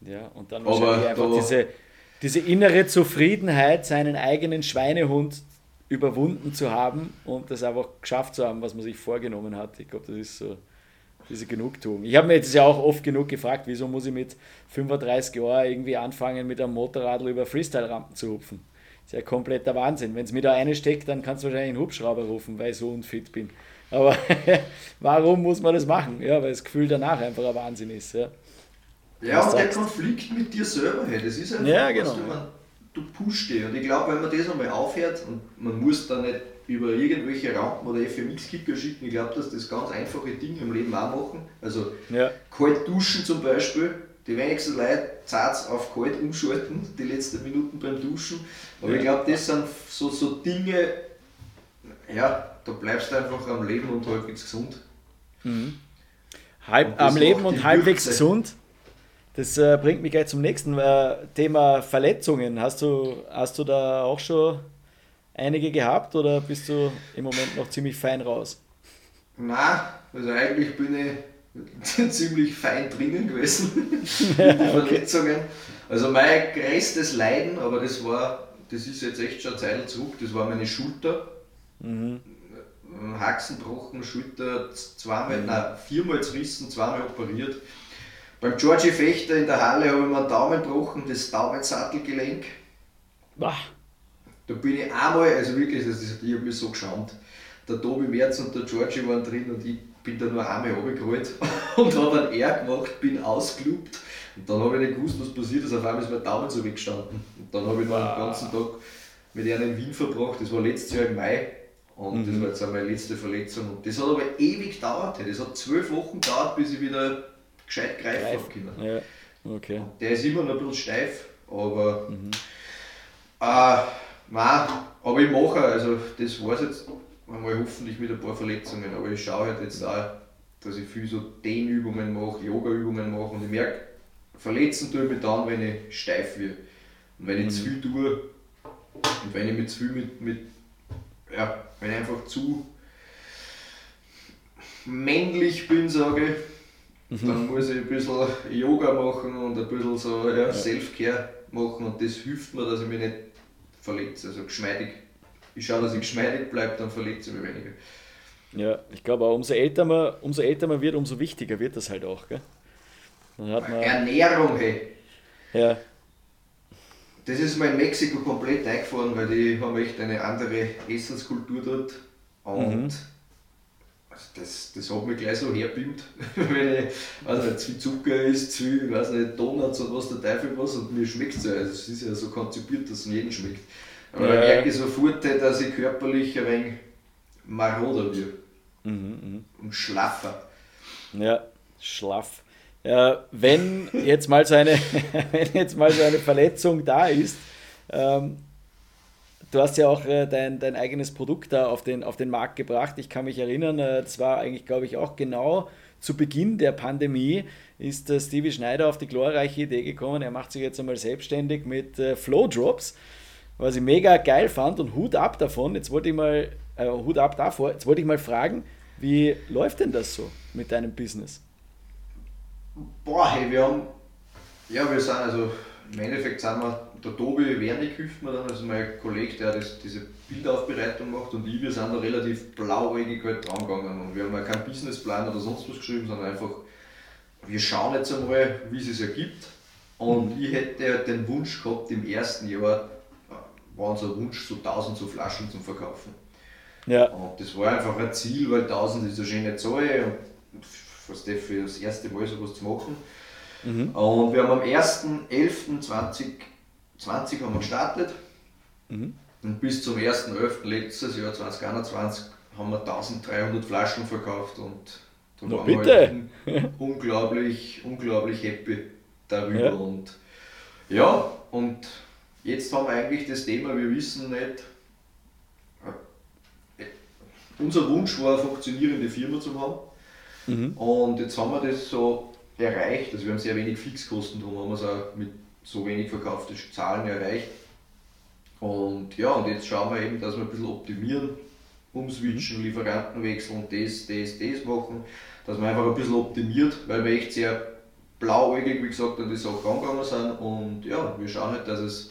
Ja, und dann wahrscheinlich einfach diese, diese innere Zufriedenheit, seinen eigenen Schweinehund überwunden zu haben und das einfach geschafft zu haben, was man sich vorgenommen hat. Ich glaube, das ist so diese Genugtuung. Ich habe mir jetzt ja auch oft genug gefragt, wieso muss ich mit 35 Jahren irgendwie anfangen, mit einem Motorradl über Freestyle-Rampen zu hupfen ist ja kompletter Wahnsinn. Wenn es mir da eine steckt, dann kannst du wahrscheinlich einen Hubschrauber rufen, weil ich so unfit bin. Aber warum muss man das machen? Ja, weil das Gefühl danach einfach ein Wahnsinn ist. Ja, ja und der Konflikt mit dir selber, hey, das ist einfach, ja, genau. du, man, du pusht dich. Und ich glaube, wenn man das einmal aufhört und man muss da nicht über irgendwelche Rampen oder FMX-Kicker schicken, ich glaube, dass das ganz einfache Dinge im Leben auch machen. Also ja. kalt duschen zum Beispiel, die wenigsten Leute zart auf kalt umschalten, die letzten Minuten beim Duschen. Aber ja. ich glaube, das sind so, so Dinge, ja, da bleibst du einfach am Leben und halbwegs gesund. Mhm. Halb, am Leben und halbwegs Würze. gesund. Das äh, bringt mich gleich zum nächsten äh, Thema Verletzungen. Hast du, hast du da auch schon einige gehabt oder bist du im Moment noch ziemlich fein raus? Na, also eigentlich bin ich ziemlich fein drinnen gewesen, die Verletzungen. Also mein größtes Leiden, aber das war, das ist jetzt echt schon Zeit zurück, das war meine Schulter. Mhm. Haxenbrochen, Schulter zweimal, mhm. nein, viermal zerrissen, zweimal operiert. Beim Georgie Fechter in der Halle habe ich mir einen Daumen gebrochen, das Daumensattelgelenk. Bah. Da bin ich einmal, also wirklich, das ist, ich habe mich so geschämt. Der Tobi Merz und der Georgie waren drin und ich bin da nur einmal runtergerollt und habe einen R gemacht, bin ausgelupt und dann habe ich nicht gewusst, was passiert ist. Auf einmal ist mein Daumen so weggestanden. Und dann habe ich wow. den ganzen Tag mit einem in Wien verbracht. Das war letztes Jahr im Mai. Und das war jetzt auch meine letzte Verletzung. Und das hat aber ewig gedauert. Das hat zwölf Wochen gedauert, bis ich wieder gescheit greifen Greif. habe können. Ja, okay. Der ist immer noch ein bisschen steif, aber äh, nein, aber ich mache, also das war jetzt. Einmal hoffentlich mit ein paar Verletzungen, aber ich schaue halt jetzt auch, dass ich viel so Dehnübungen mache, Yoga-Übungen mache und ich merke, verletzen tue ich mich dann, wenn ich steif werde. Und wenn ich zu viel tue und wenn ich mit zu viel mit, mit ja, wenn ich einfach zu männlich bin, sage ich, dann muss ich ein bisschen Yoga machen und ein bisschen so ja, Self-Care machen und das hilft mir, dass ich mich nicht verletze. Also geschmeidig. Ich schaue, dass ich geschmeidig bleibe, dann verletze ich mich weniger. Ja, ich glaube auch, umso älter, man, umso älter man wird, umso wichtiger wird das halt auch. Gell? Dann hat man, Ernährung, hey. ja, Das ist mir in Mexiko komplett eingefahren, weil die haben echt eine andere Essenskultur dort. Und also das, das hat mich gleich so herbeamt. Wenn ich weiß nicht, zu viel Zucker ist, zu viel, weiß nicht, Donuts und was der Teufel was und mir schmeckt es ja. Also es ist ja so konzipiert, dass es jedem schmeckt. Aber Ja. dann merke ich sofort, dass ich körperlich ein wenig maroder wird mhm, und schlaffer. Ja, schlaff. Ja, wenn jetzt mal so eine, wenn jetzt mal so eine Verletzung da ist, ähm, du hast ja auch äh, dein, dein eigenes Produkt da auf den, auf den Markt gebracht. Ich kann mich erinnern, äh, das war eigentlich, glaube ich, auch genau zu Beginn der Pandemie, ist äh, Stevie Schneider auf die glorreiche Idee gekommen, er macht sich jetzt einmal selbstständig mit äh, Flow Drops, was ich mega geil fand und Hut ab davon. Jetzt wollte ich mal, äh, Hut ab davor, jetzt wollte ich mal fragen, wie läuft denn das so mit deinem Business? Boah, hey, wir haben, ja, wir sind also, im Endeffekt sind wir, der Tobi Wernig hilft mir dann, also mein Kollege, der das, diese Bildaufbereitung macht und ich, wir sind da relativ blauäugig halt dran gegangen und wir haben ja keinen Businessplan oder sonst was geschrieben, sondern einfach, wir schauen jetzt einmal, wie es sich ergibt und ich hätte halt den Wunsch gehabt, im ersten Jahr äh, war unser Wunsch, so 1000 so Flaschen zu verkaufen. Ja, Und das war einfach ein Ziel, weil 1000 ist eine schöne Zahl und was der für das erste Mal sowas zu machen. Und wir haben am 1.11.2020 haben wir gestartet und bis zum 1.11. letztes Jahr 2021 haben wir 1300 Flaschen verkauft und da Na waren wir bitte. halt un unglaublich, unglaublich happy darüber. Ja. Und ja, und jetzt haben wir eigentlich das Thema, wir wissen nicht, unser Wunsch war, eine funktionierende Firma zu haben. Und jetzt haben wir das so erreicht. Also wir haben sehr wenig Fixkosten, darum haben wir es auch mit so wenig verkauften Zahlen erreicht. Und ja, und jetzt schauen wir eben, dass wir ein bisschen optimieren, umswitchen, Lieferanten wechseln, das, das, das machen, dass wir einfach ein bisschen optimiert, weil wir echt sehr blauäugig, wie gesagt, an die Sache angegangen sind. Und ja, wir schauen halt, dass es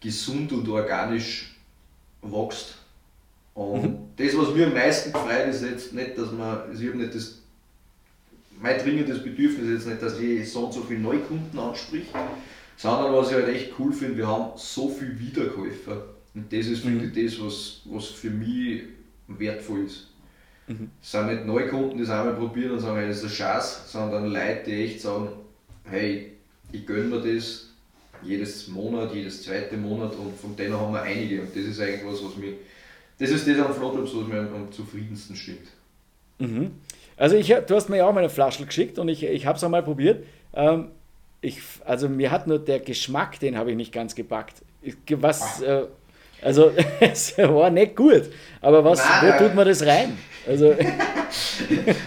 gesund und organisch wächst. Und das, was mir am meisten gefreut, ist jetzt nicht, dass man, also ich habe nicht das, mein dringendes Bedürfnis ist jetzt nicht, dass ich so und so viele Neukunden anspricht, sondern was ich halt echt cool finde, wir haben so viele Wiederkäufer. Und das ist, finde ich, das, was, was für mich wertvoll ist. Es sind nicht Neukunden, die es einmal probieren und sagen, hey, das ist ein Schatz, sondern Leute, die echt sagen, hey, ich gönne mir das jedes Monat, jedes zweite Monat und von denen haben wir einige. Und das ist eigentlich was, was mich, das ist das am Flottops, was mir am, am zufriedensten stimmt. Mhm. Also ich, du hast mir ja auch mal eine Flasche geschickt und ich, ich habe es auch mal probiert. Ähm, ich, also mir hat nur der Geschmack, den habe ich nicht ganz gepackt. Was, äh, also es war nicht gut, aber was, Nein, wo tut man das rein? Also,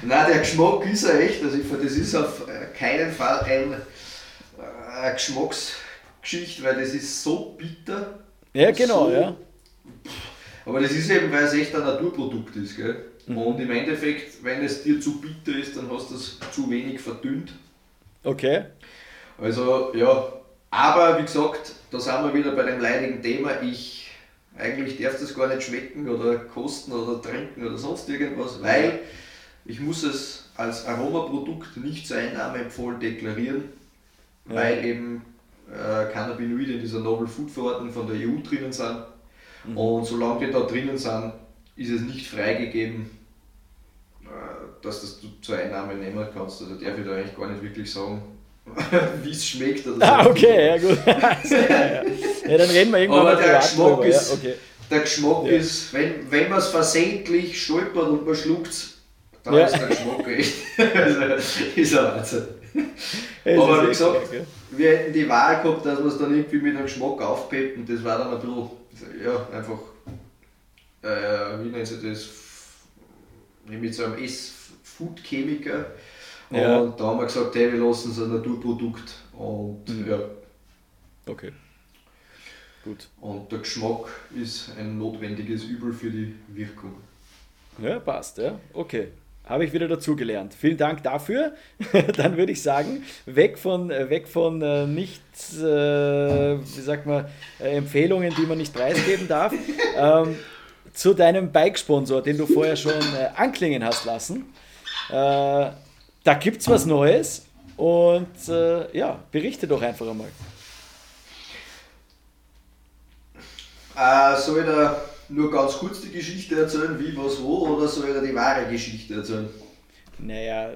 Nein, der Geschmack ist ja echt, also ich das ist auf äh, keinen Fall ein, äh, eine Geschmacksgeschichte, weil das ist so bitter. ja genau, So- ja. Aber das ist eben, weil es echt ein Naturprodukt ist. Gell? Und im Endeffekt, wenn es dir zu bitter ist, dann hast du es zu wenig verdünnt. Okay. Also ja, aber wie gesagt, da sind wir wieder bei dem leidigen Thema. Ich eigentlich darf das gar nicht schmecken oder kosten oder trinken oder sonst irgendwas, weil ich muss es als Aromaprodukt nicht zur Einnahme empfohlen deklarieren, Ja. weil eben äh, Cannabinoide in dieser Novel Food Verordnung von der EU drinnen sind. Und solange die da drinnen sind, ist es nicht freigegeben, äh, dass das du zur Einnahme nehmen kannst. Also darf ich da eigentlich gar nicht wirklich sagen, wie es schmeckt. Oder Ah, so. okay, ja gut. Ja, ja. Ja, dann reden wir irgendwann Aber mal der Geschmack drüber. ist- Ja, okay. Der Geschmack Ja. ist, wenn, wenn man es versehentlich stolpert und man schluckt dann Ja. ist der Geschmack echt. also, ist ein Wahnsinn. Es Aber wie gesagt, geil, wir hätten die Wahl gehabt, dass wir es dann irgendwie mit einem Geschmack aufpeppen. Das war dann ein bisschen, ja, einfach, äh, wie nennt sich das? Mit so einem S-Food-Chemiker. Ja. Und da haben wir gesagt, hey, wir lassen es ein Naturprodukt. Und Mhm. ja, Okay. Gut. und der Geschmack ist ein notwendiges Übel für die Wirkung. Ja, passt, ja. Okay. Habe ich wieder dazugelernt. Vielen Dank dafür. Dann würde ich sagen, weg von, äh, weg von äh, nicht, äh, wie sagt man, äh, Empfehlungen, die man nicht preisgeben darf, ähm, zu deinem Bike-Sponsor, den du vorher schon äh, anklingen hast lassen. Da gibt es was Neues und äh, ja, berichte doch einfach einmal. Äh, soll er nur ganz kurz die Geschichte erzählen, wie, was, wo, oder soll er die wahre Geschichte erzählen? Naja,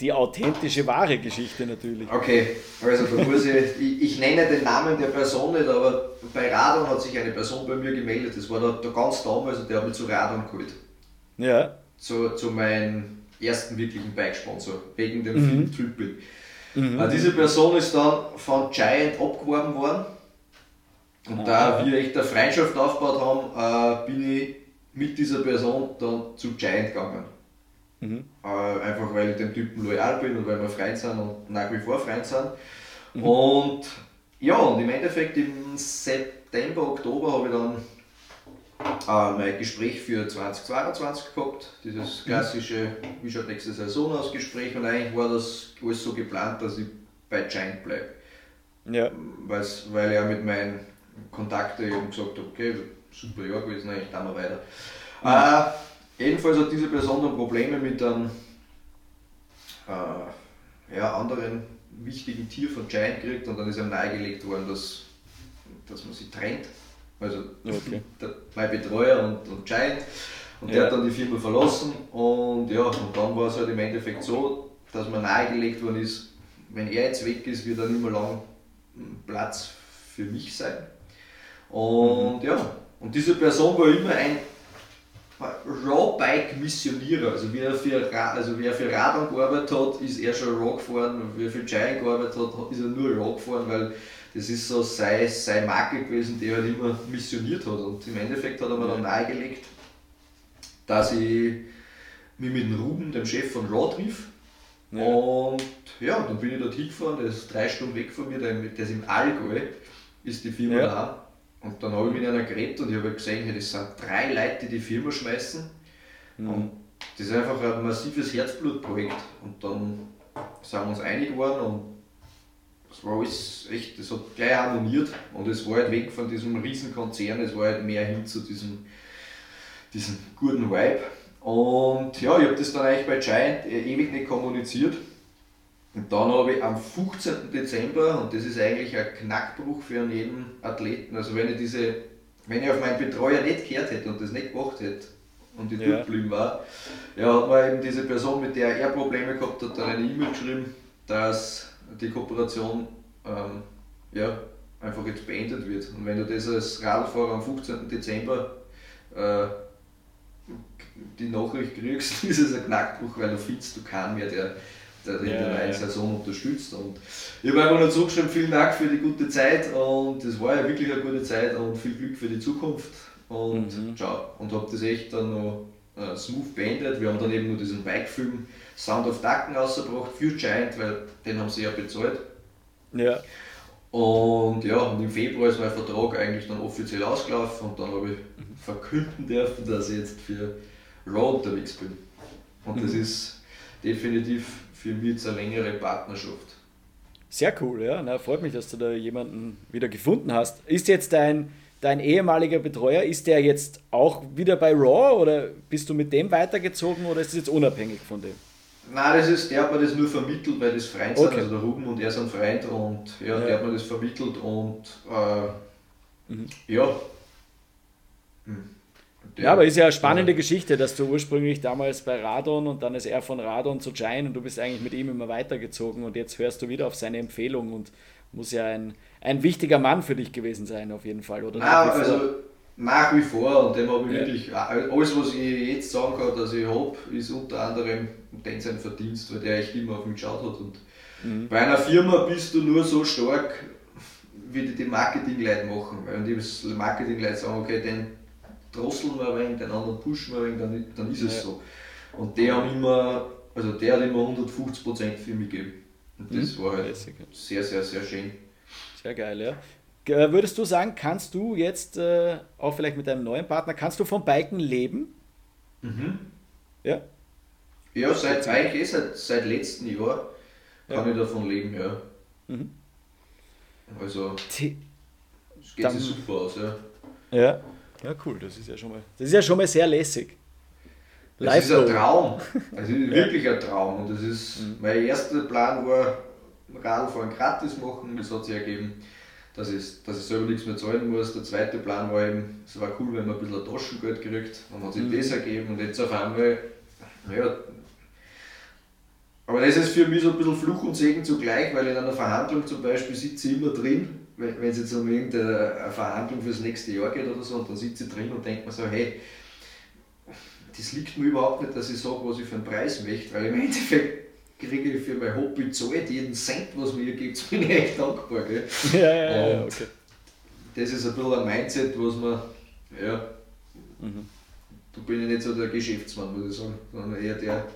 die authentische, wahre Geschichte natürlich. Okay, also da ich, ich, ich nenne den Namen der Person nicht, aber bei Radon hat sich eine Person bei mir gemeldet. Das war der, der ganz damals und der hat mich zu Radon geholt. Ja, Zu, zu meinem ersten wirklichen Bike-Sponsor, wegen dem Mhm. Film Triple. Äh, diese Person ist dann von Giant abgeworben worden. Und Ah, da ja. wir echt eine Freundschaft aufgebaut haben, äh, bin ich mit dieser Person dann zu Giant gegangen. Mhm. Äh, einfach weil ich dem Typen loyal bin und weil wir Freund sind und nach wie vor Freund sind. Mhm. Und ja, und im Endeffekt im September, Oktober habe ich dann mein Gespräch für 2022 gehabt. Dieses klassische, wie schaut nächste Saison aus Gespräch und eigentlich war das alles so geplant, dass ich bei Giant bleibe. ja, Weil's, weil er mit meinen Kontakten eben gesagt hat, okay, super Jahr gewesen, eigentlich da wir weiter. Äh, jedenfalls hat diese Person dann Probleme mit einem äh, ja, anderen wichtigen Tier von Giant gekriegt und dann ist ihm nahegelegt worden, dass, dass man sie trennt. Also Okay. der, mein Betreuer und, und Giant. Und der Ja. hat dann die Firma verlassen und ja, und dann war es halt im Endeffekt so, dass mir nahegelegt worden ist, wenn er jetzt weg ist, wird dann mehr lang Platz für mich sein. Und ja, und diese Person war immer ein Raw-Bike-Missionierer. Also wie er für, Ra- also für Radon gearbeitet hat, ist er schon Raw gefahren. Und wie er für Giant gearbeitet hat, ist er nur Raw gefahren, weil das ist so seine, seine Marke gewesen, die er halt immer missioniert hat. Und im Endeffekt hat er mir dann nahegelegt, dass ich mich mit dem Ruben, dem Chef von Raw, triff. Ja. Und ja, dann bin ich dort hingefahren, der ist drei Stunden weg von mir, der, der ist im Allgäu, ist die Firma Ja. da. Und dann habe ich mit einer geredet und ich habe gesehen, hey, das sind drei Leute, die die Firma schmeißen. Mhm. Und das ist einfach ein massives Herzblutprojekt. Und dann sind wir uns einig geworden und es war alles echt, das hat gleich harmoniert und es war halt weg von diesem riesen Konzern, es war halt mehr hin zu diesem, diesem guten Vibe. Und ja, ich habe das dann eigentlich bei Giant äh, ewig nicht kommuniziert. Und dann habe ich am 15. Dezember, und das ist eigentlich ein Knackbruch für jeden Athleten, also wenn ich diese, wenn ich auf meinen Betreuer nicht gehört hätte und das nicht gemacht hätte und ich Ja. dort geblieben war, ja, hat mir eben diese Person, mit der er Probleme gehabt hat, dann eine E-Mail geschrieben, dass die Kooperation ähm, ja, einfach jetzt beendet wird. Und wenn du das als Radfahrer am 15. Dezember äh, die Nachricht kriegst, ist es ein Knackbruch, weil du findest du keinen mehr, der, der in Ja, der neuen ja. Saison unterstützt. Und ich habe einfach nur zurückgeschrieben, vielen Dank für die gute Zeit und es war ja wirklich eine gute Zeit und viel Glück für die Zukunft. Und Mhm. ciao. Und habe das echt dann noch äh, smooth beendet. Wir haben dann eben nur diesen Bike-Film Sound of Ducken rausgebracht für Giant, weil den haben sie ja bezahlt. ja. Und ja, und im Februar ist mein Vertrag eigentlich dann offiziell ausgelaufen und dann habe ich verkünden dürfen, dass ich jetzt für Raw unterwegs bin. Und das ist definitiv für mich jetzt eine längere Partnerschaft. Sehr cool, ja. Na, freut mich, dass du da jemanden wieder gefunden hast. Ist jetzt dein, dein ehemaliger Betreuer, ist der jetzt auch wieder bei Raw oder bist du mit dem weitergezogen oder ist es jetzt unabhängig von dem? Nein, das ist, der hat mir das nur vermittelt, weil das Freund sind, Okay. also der Ruben und er sind Freund und ja, Ja. der hat mir das vermittelt und äh, Mhm. ja. Hm. Ja, aber ist ja eine spannende Geschichte, dass du ursprünglich damals bei Radon und dann ist er von Radon zu Giant und du bist eigentlich mit ihm immer weitergezogen und jetzt hörst du wieder auf seine Empfehlung und muss ja ein, ein wichtiger Mann für dich gewesen sein, auf jeden Fall, oder? Nein, also nach wie vor und dem habe ich ja. wirklich, alles was ich jetzt sagen kann, dass ich habe, ist unter anderem den sein Verdienst, weil der echt immer auf mich geschaut hat. Und mhm. bei einer Firma bist du nur so stark, wie die, die Marketingleute machen. Wenn die Marketingleute sagen, okay, den drosseln wir ein wenig, den anderen pushen wir ein wenig, dann, dann ist es ja. so. Und der haben immer, also der hat immer 150% für mich gegeben. Und das mhm. war halt sehr, sehr, sehr schön. Sehr geil, ja. Äh, würdest du sagen, kannst du jetzt, äh, auch vielleicht mit deinem neuen Partner, kannst du vom Biken leben? Mhm. Ja? Ja, seit, eigentlich seit, seit letztem Jahr kann ja. ich davon leben, ja. Mhm. Also, es geht sich super aus, ja. Ja. Ja, cool, das ist ja schon mal, das ist ja schon mal sehr lässig. Das Live ist ein Traum. Also wirklich ein Traum. Und das ist, mhm. mein erster Plan war, Radfahren gratis machen. Das hat sich ergeben, dass ich, dass ich selber nichts mehr zahlen muss. Der zweite Plan war eben, es war cool, wenn man ein bisschen Taschengeld kriegt. Dann hat sich mhm. das ergeben und jetzt auf einmal, naja, aber das ist für mich so ein bisschen Fluch und Segen zugleich, weil in einer Verhandlung zum Beispiel sitze ich immer drin, wenn es jetzt um irgendeine Verhandlung fürs nächste Jahr geht oder so, und dann sitze ich drin und denke mir so, hey, das liegt mir überhaupt nicht, dass ich sage, was ich für einen Preis möchte, weil im Endeffekt kriege ich für mein Hobby zahlt, jeden Cent, was mir gibt, bin ich echt dankbar. Gell? Ja, ja, ja, okay. Das ist ein bisschen ein Mindset, was man, ja, mhm. da bin ich nicht so der Geschäftsmann, muss ich sagen, sondern eher der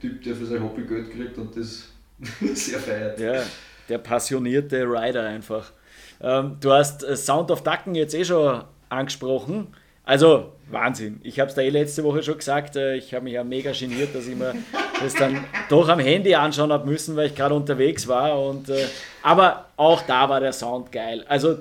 Typ, der für sein Hobby Geld kriegt und das sehr feiert. Ja, der passionierte Rider einfach. Ähm, du hast äh, Sound of Ducken jetzt eh schon angesprochen. Also Wahnsinn. Ich habe es da eh letzte Woche schon gesagt. Äh, ich habe mich ja mega geniert, dass ich mir das dann doch am Handy anschauen habe müssen, weil ich gerade unterwegs war. Und, äh, aber auch da war der Sound geil. Also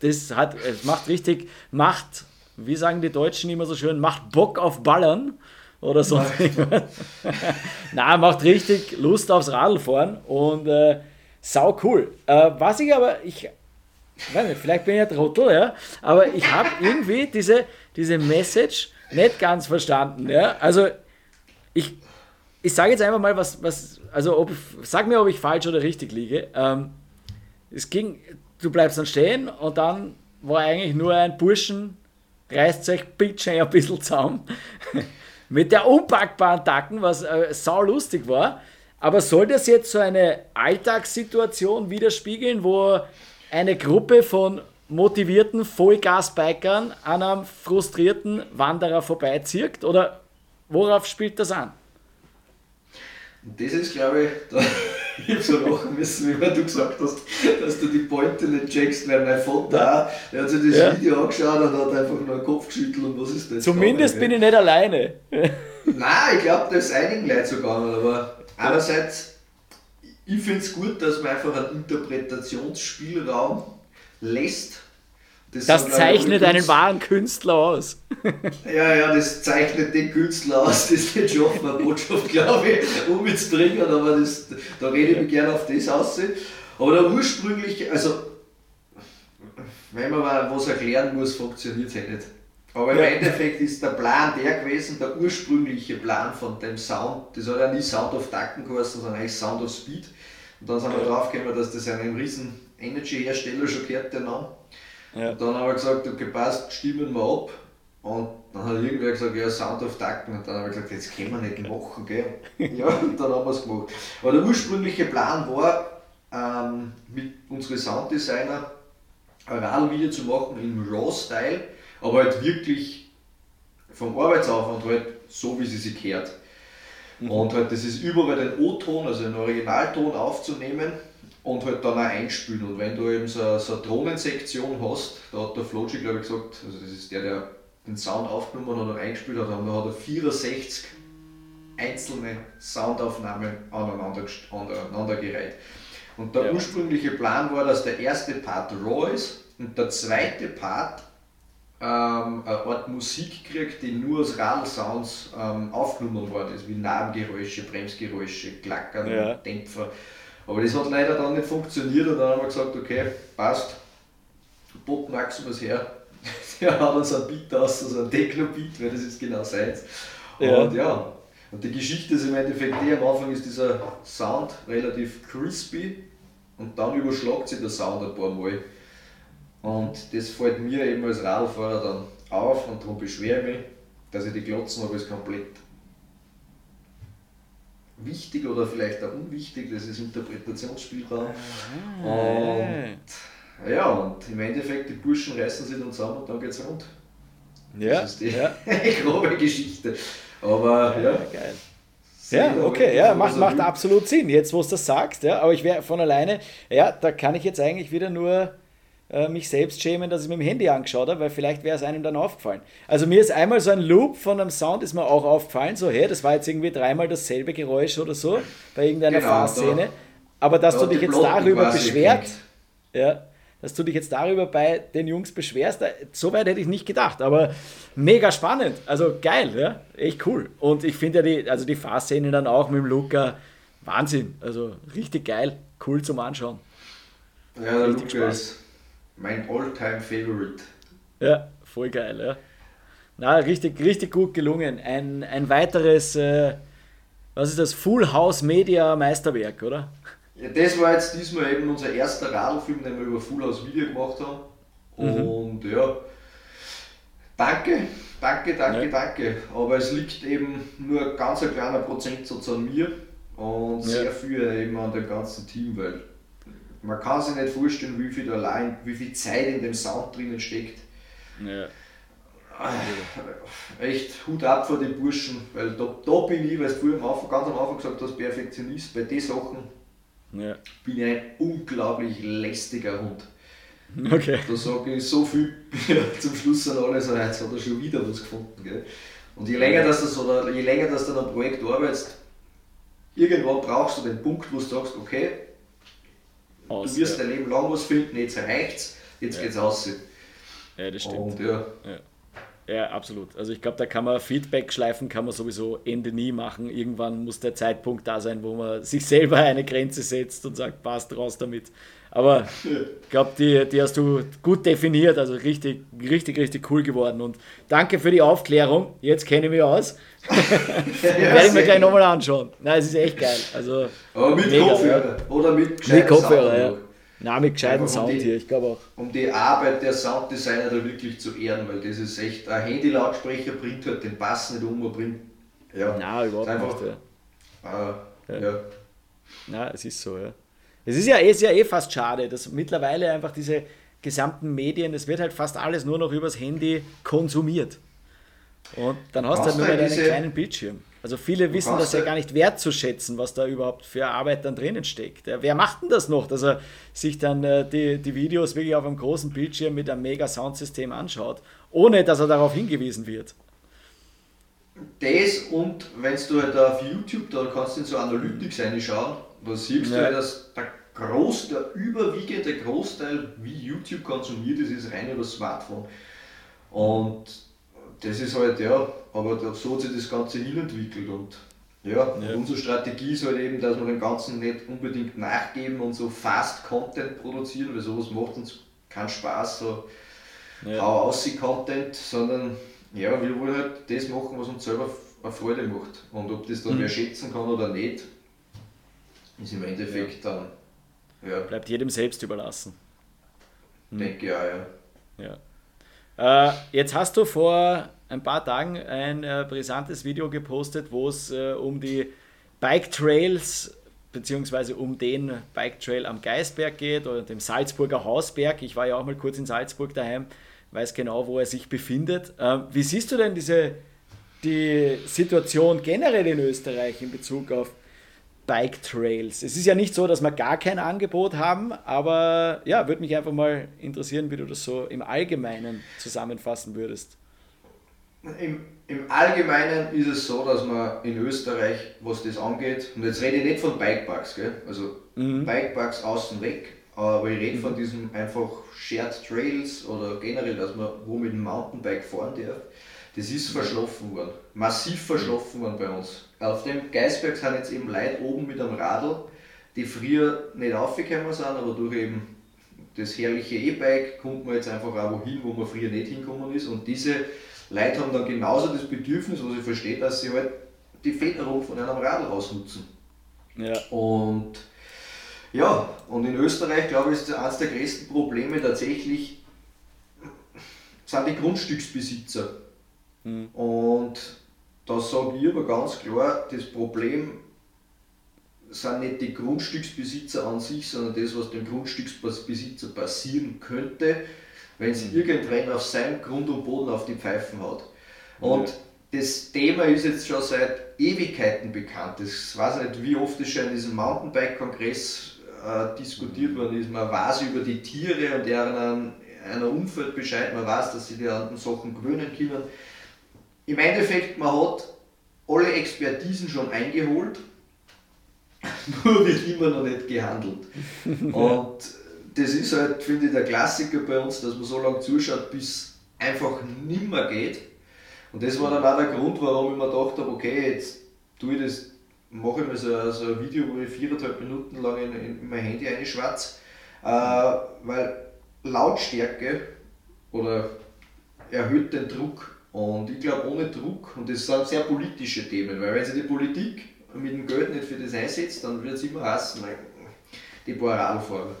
das hat, es macht richtig, macht, wie sagen die Deutschen immer so schön, macht Bock auf Ballern oder so. Nein, macht richtig Lust aufs Radlfahren und äh, sau cool. Äh, was ich aber, ich weiß nicht, vielleicht bin ich ein Trottel, ja, aber ich habe irgendwie diese, diese Message nicht ganz verstanden. Ja? Also ich, ich sage jetzt einfach mal, was, was also ob, sag mir, ob ich falsch oder richtig liege. Ähm, es ging, du bleibst dann stehen und dann war eigentlich nur ein Burschen, reißt sich bitte ein bisschen zusammen mit der unpackbaren Tacken, was äh, sau lustig war. Aber soll das jetzt so eine Alltagssituation widerspiegeln, wo eine Gruppe von motivierten Vollgas-Bikern an einem frustrierten Wanderer vorbeizirkt? Oder worauf spielt das an? Das ist, glaube ich, da, ich habe so lachen müssen, wie du gesagt hast, dass du die Pointe nicht checkst, weil mein Vater auch, der hat sich das ja. Video angeschaut und hat einfach nur den Kopf geschüttelt und was ist das? Zumindest bin ich nicht alleine. Nein, ich glaube, das ist einigen Leuten so gegangen, aber einerseits, ich finde es gut, dass man einfach einen Interpretationsspielraum lässt. Das, das zeichnet einen wahren Künstler aus. ja, ja, das zeichnet den Künstler aus, das nicht schaffen, eine Botschaft, glaube ich, umzubringen, aber das, da rede ich mich gerne auf das aus. Aber der ursprüngliche, also, wenn man mal was erklären muss, funktioniert es ja nicht. Aber im ja. Endeffekt ist der Plan der gewesen, der ursprüngliche Plan von dem Sound, das hat ja nie Sound of Ducken geheißen, sondern eigentlich Sound of Speed. Und dann sind wir drauf gekommen, dass das einem riesen Energy-Hersteller schon gehört, der Name. Ja. Und dann haben wir gesagt, okay, passt, stimmen wir ab. Und dann hat irgendwer gesagt, ja, Sound of Ducken. Und dann haben wir gesagt, jetzt können wir nicht machen, gell? ja, und dann haben wir es gemacht. Aber der ursprüngliche Plan war, ähm, mit unseren Sounddesigner ein Radl-Video zu machen im Raw-Style, aber halt wirklich vom Arbeitsaufwand halt so, wie sie sich gehört. Mhm. Und halt, das ist überall den O-Ton, also den Originalton aufzunehmen und halt dann auch einspielen. Und wenn du eben so, so eine Drohnensektion hast, da hat der Floji, glaube ich, gesagt, also das ist der, der den Sound aufgenommen hat und eingespielt hat, und da hat er 64 einzelne Soundaufnahmen aneinander, aneinandergereiht. Und der ja. ursprüngliche Plan war, dass der erste Part raw ist und der zweite Part ähm, eine Art Musik kriegt, die nur aus Radl-Sounds ähm, aufgenommen worden ist, wie Nabengeräusche, Bremsgeräusche, Klackern, ja. Dämpfer. Aber das hat leider dann nicht funktioniert und dann haben wir gesagt, okay, passt, Bob Maximus her, der hat uns ein Beat aus, also ein Techno-Beat, weil das ist genau seins. Ja. Und ja, und die Geschichte ist im Endeffekt die, am Anfang ist dieser Sound relativ crispy und dann überschlagt sich der Sound ein paar Mal. Und das fällt mir eben als Radlfahrer dann auf und darum beschwere ich mich, dass ich die Glotzen habe als komplett wichtig oder vielleicht auch unwichtig, das ist Interpretationsspielraum. Und ja, und im Endeffekt, die Burschen reißen sich dann zusammen und dann geht's rund. Ja, Das ist die ja. grobe Geschichte. Aber ja, geil. Ja, okay, ja, macht, macht absolut Sinn, jetzt wo du das sagst, ja, aber ich wäre von alleine, ja, da kann ich jetzt eigentlich wieder nur äh, mich selbst schämen, dass ich mit dem Handy angeschaut habe, weil vielleicht wäre es einem dann aufgefallen. Also mir ist einmal so ein Loop von einem Sound ist mir auch aufgefallen, so, hey, das war jetzt irgendwie dreimal dasselbe Geräusch oder so, bei irgendeiner Genau, Fahrszene, aber dass da du dich jetzt Blocken darüber beschwert, ja, dass du dich jetzt darüber bei den Jungs beschwerst, da- so weit hätte ich nicht gedacht, aber mega spannend, also geil, ja, echt cool. Und ich finde ja die, also die Fahrszene dann auch mit dem Luca, Wahnsinn, also richtig geil, cool zum Anschauen. Ja, der Richtig Luca Spaß. ist mein all-time favorite. Ja, voll geil, ja. Na, richtig, richtig gut gelungen. Ein, ein weiteres, äh, was ist das, Full House Media Meisterwerk, oder? Ja, das war jetzt diesmal eben unser erster Radlfilm, den wir über Full House Video gemacht haben. Mhm. Und ja, danke, danke, danke, Ja. danke. Aber es liegt eben nur ganz ein kleiner Prozentsatz an mir und Ja. sehr viel eben an dem ganzen Team, weil man kann sich nicht vorstellen, wie viel, allein, wie viel Zeit in dem Sound drinnen steckt. Ja. Echt Hut ab vor den Burschen, weil da, da bin ich, weil du am Anfang, ganz am Anfang gesagt hast, Perfektionist, bei den Sachen ja. bin ich ein unglaublich lästiger Hund. Okay. Da sage ich so viel, zum Schluss sind alle so, jetzt hat er schon wieder was gefunden. Gell? Und je länger, das, oder je länger dass du an einem Projekt arbeitest, irgendwann brauchst du den Punkt, wo du sagst, okay, Aus, du wirst ja. dein Leben lang was finden, jetzt reicht's, jetzt Ja. geht's aus. ja, das stimmt. Und ja, Ja, absolut. Also ich glaube, da kann man Feedback schleifen, kann man sowieso Ende nie machen. Irgendwann muss der Zeitpunkt da sein, wo man sich selber eine Grenze setzt und sagt, passt raus damit. Aber ich glaube, die, die hast du gut definiert, also richtig, richtig, richtig cool geworden. Und danke für die Aufklärung. Jetzt kenne ich mich aus. Werde ich mir gleich nochmal anschauen. Nein, es ist echt geil. Also aber mit Mega, Kopfhörer oder mit mit gescheiten Kopfhörer, ja. Sound. Na, mit gescheiten um Sound die- hier, ich glaube auch. um die Arbeit der Sounddesigner da wirklich zu ehren, weil das ist echt, ein Handy-Lautsprecher bringt halt den Bass nicht um, bringt, ja, Na, überhaupt einfach- nicht. Ja. äh, ja. Na, es ist so, ja. Es ist ja, eh- ist ja eh fast schade, dass mittlerweile einfach diese gesamten Medien, es wird halt fast alles nur noch übers Handy konsumiert. Und dann hast du halt nur halt deinen diese- kleinen Bildschirm. Also viele wissen das ja halt- gar nicht wertzuschätzen, was da überhaupt für Arbeit dann drinnen steckt. Wer macht denn das noch, dass er sich dann äh, die, die Videos wirklich auf einem großen Bildschirm mit einem mega Soundsystem anschaut, ohne dass er darauf hingewiesen wird? Das und wenn du halt auf YouTube, da kannst du in so Analytics reinschauen, da siehst Ja. du dass der, Groß, der überwiegende Großteil, wie YouTube konsumiert ist, ist rein über das Smartphone. Und das ist halt, ja, aber so hat sich das Ganze hinentwickelt und ja, Ja. Unsere Strategie ist halt eben, dass wir dem Ganzen nicht unbedingt nachgeben und so fast Content produzieren, weil sowas macht uns keinen Spaß, so Ja. hau aus Content, sondern ja, wir wollen halt das machen, was uns selber eine Freude macht. Und ob das dann Mhm. wer schätzen kann oder nicht, ist im Endeffekt dann, ja, Bleibt jedem selbst überlassen. denke ich auch, ja. Ja. Äh, jetzt hast du vor ein paar Tagen ein äh, brisantes Video gepostet, wo es äh, um die Bike Trails beziehungsweise um den Bike Trail am Geisberg geht oder dem Salzburger Hausberg. Ich war ja auch mal kurz in Salzburg daheim, weiß genau, wo er sich befindet. Ähm, wie siehst du denn diese, die Situation generell in Österreich in Bezug auf Bike Trails. Es ist ja nicht so, dass wir gar kein Angebot haben, aber ja, würde mich einfach mal interessieren, wie du das so im Allgemeinen zusammenfassen würdest. Im, Im Allgemeinen ist es so, dass man in Österreich, was das angeht, und jetzt rede ich nicht von Bikeparks, gell? also Mhm. Bikeparks außen weg, aber ich rede von diesen einfach Shared Trails oder generell, dass man wo mit dem Mountainbike fahren darf. Das ist verschlafen worden, massiv verschlafen worden bei uns. Auf dem Geisberg sind jetzt eben Leute oben mit einem Radl, die früher nicht aufgekommen sind, aber durch eben das herrliche E-Bike kommt man jetzt einfach auch wohin, wo man früher nicht hinkommen ist. Und diese Leute haben dann genauso das Bedürfnis, was ich verstehe, dass sie halt die Federung von einem Radl ausnutzen. Ja, Und ja, und in Österreich, glaube ich, ist eines der größten Probleme tatsächlich sind die Grundstücksbesitzer. Mhm. Und da sage ich aber ganz klar, das Problem sind nicht die Grundstücksbesitzer an sich, sondern das, was dem Grundstücksbesitzer passieren könnte, wenn es mhm. irgendwann auf seinem Grund und Boden auf die Pfeifen haut. Und ja. das Thema ist jetzt schon seit Ewigkeiten bekannt. Ich weiß nicht, wie oft es schon in diesem Mountainbike-Kongress äh, diskutiert worden ist. Man weiß über die Tiere und deren einer Umfeld Bescheid, man weiß, dass sie die an Sachen gewöhnen können. Im Endeffekt, man hat alle Expertisen schon eingeholt, nur wird immer noch nicht gehandelt. Und das ist halt, finde ich, der Klassiker bei uns, dass man so lange zuschaut, bis einfach nimmer geht. Und das war dann auch der Grund, warum ich mir gedacht habe, okay, jetzt tue ich das, mache ich mir so, so ein Video, wo ich viereinhalb Minuten lang in, in mein Handy einschwatze, äh, weil Lautstärke oder erhöht den Druck. Und ich glaube, ohne Druck, und das sind sehr politische Themen, weil wenn sich die Politik mit dem Geld nicht für das einsetzt, dann wird es immer heißen, die paar Radfahrer.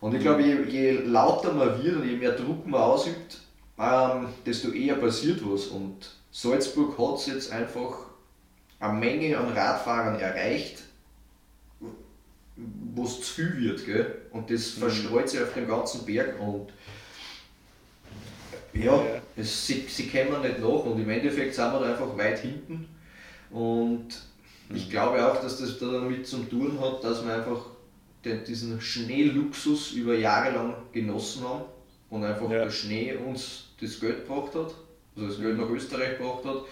Und ich glaube, je, je, lauter man wird und je mehr Druck man ausübt, ähm, desto eher passiert was. Und Salzburg hat es jetzt einfach eine Menge an Radfahrern erreicht, wo es zu viel wird. Gell? Und das mhm. verstreut sich auf dem ganzen Berg. Und ja, ja. Es, sie, sie kommen nicht nach und im Endeffekt sind wir da einfach weit hinten. Und ich mhm. glaube auch, dass das damit zu tun hat, dass wir einfach den, diesen Schneeluxus über Jahre lang genossen haben und einfach ja. der Schnee uns das Geld gebracht hat, also das Geld nach Österreich gebracht hat.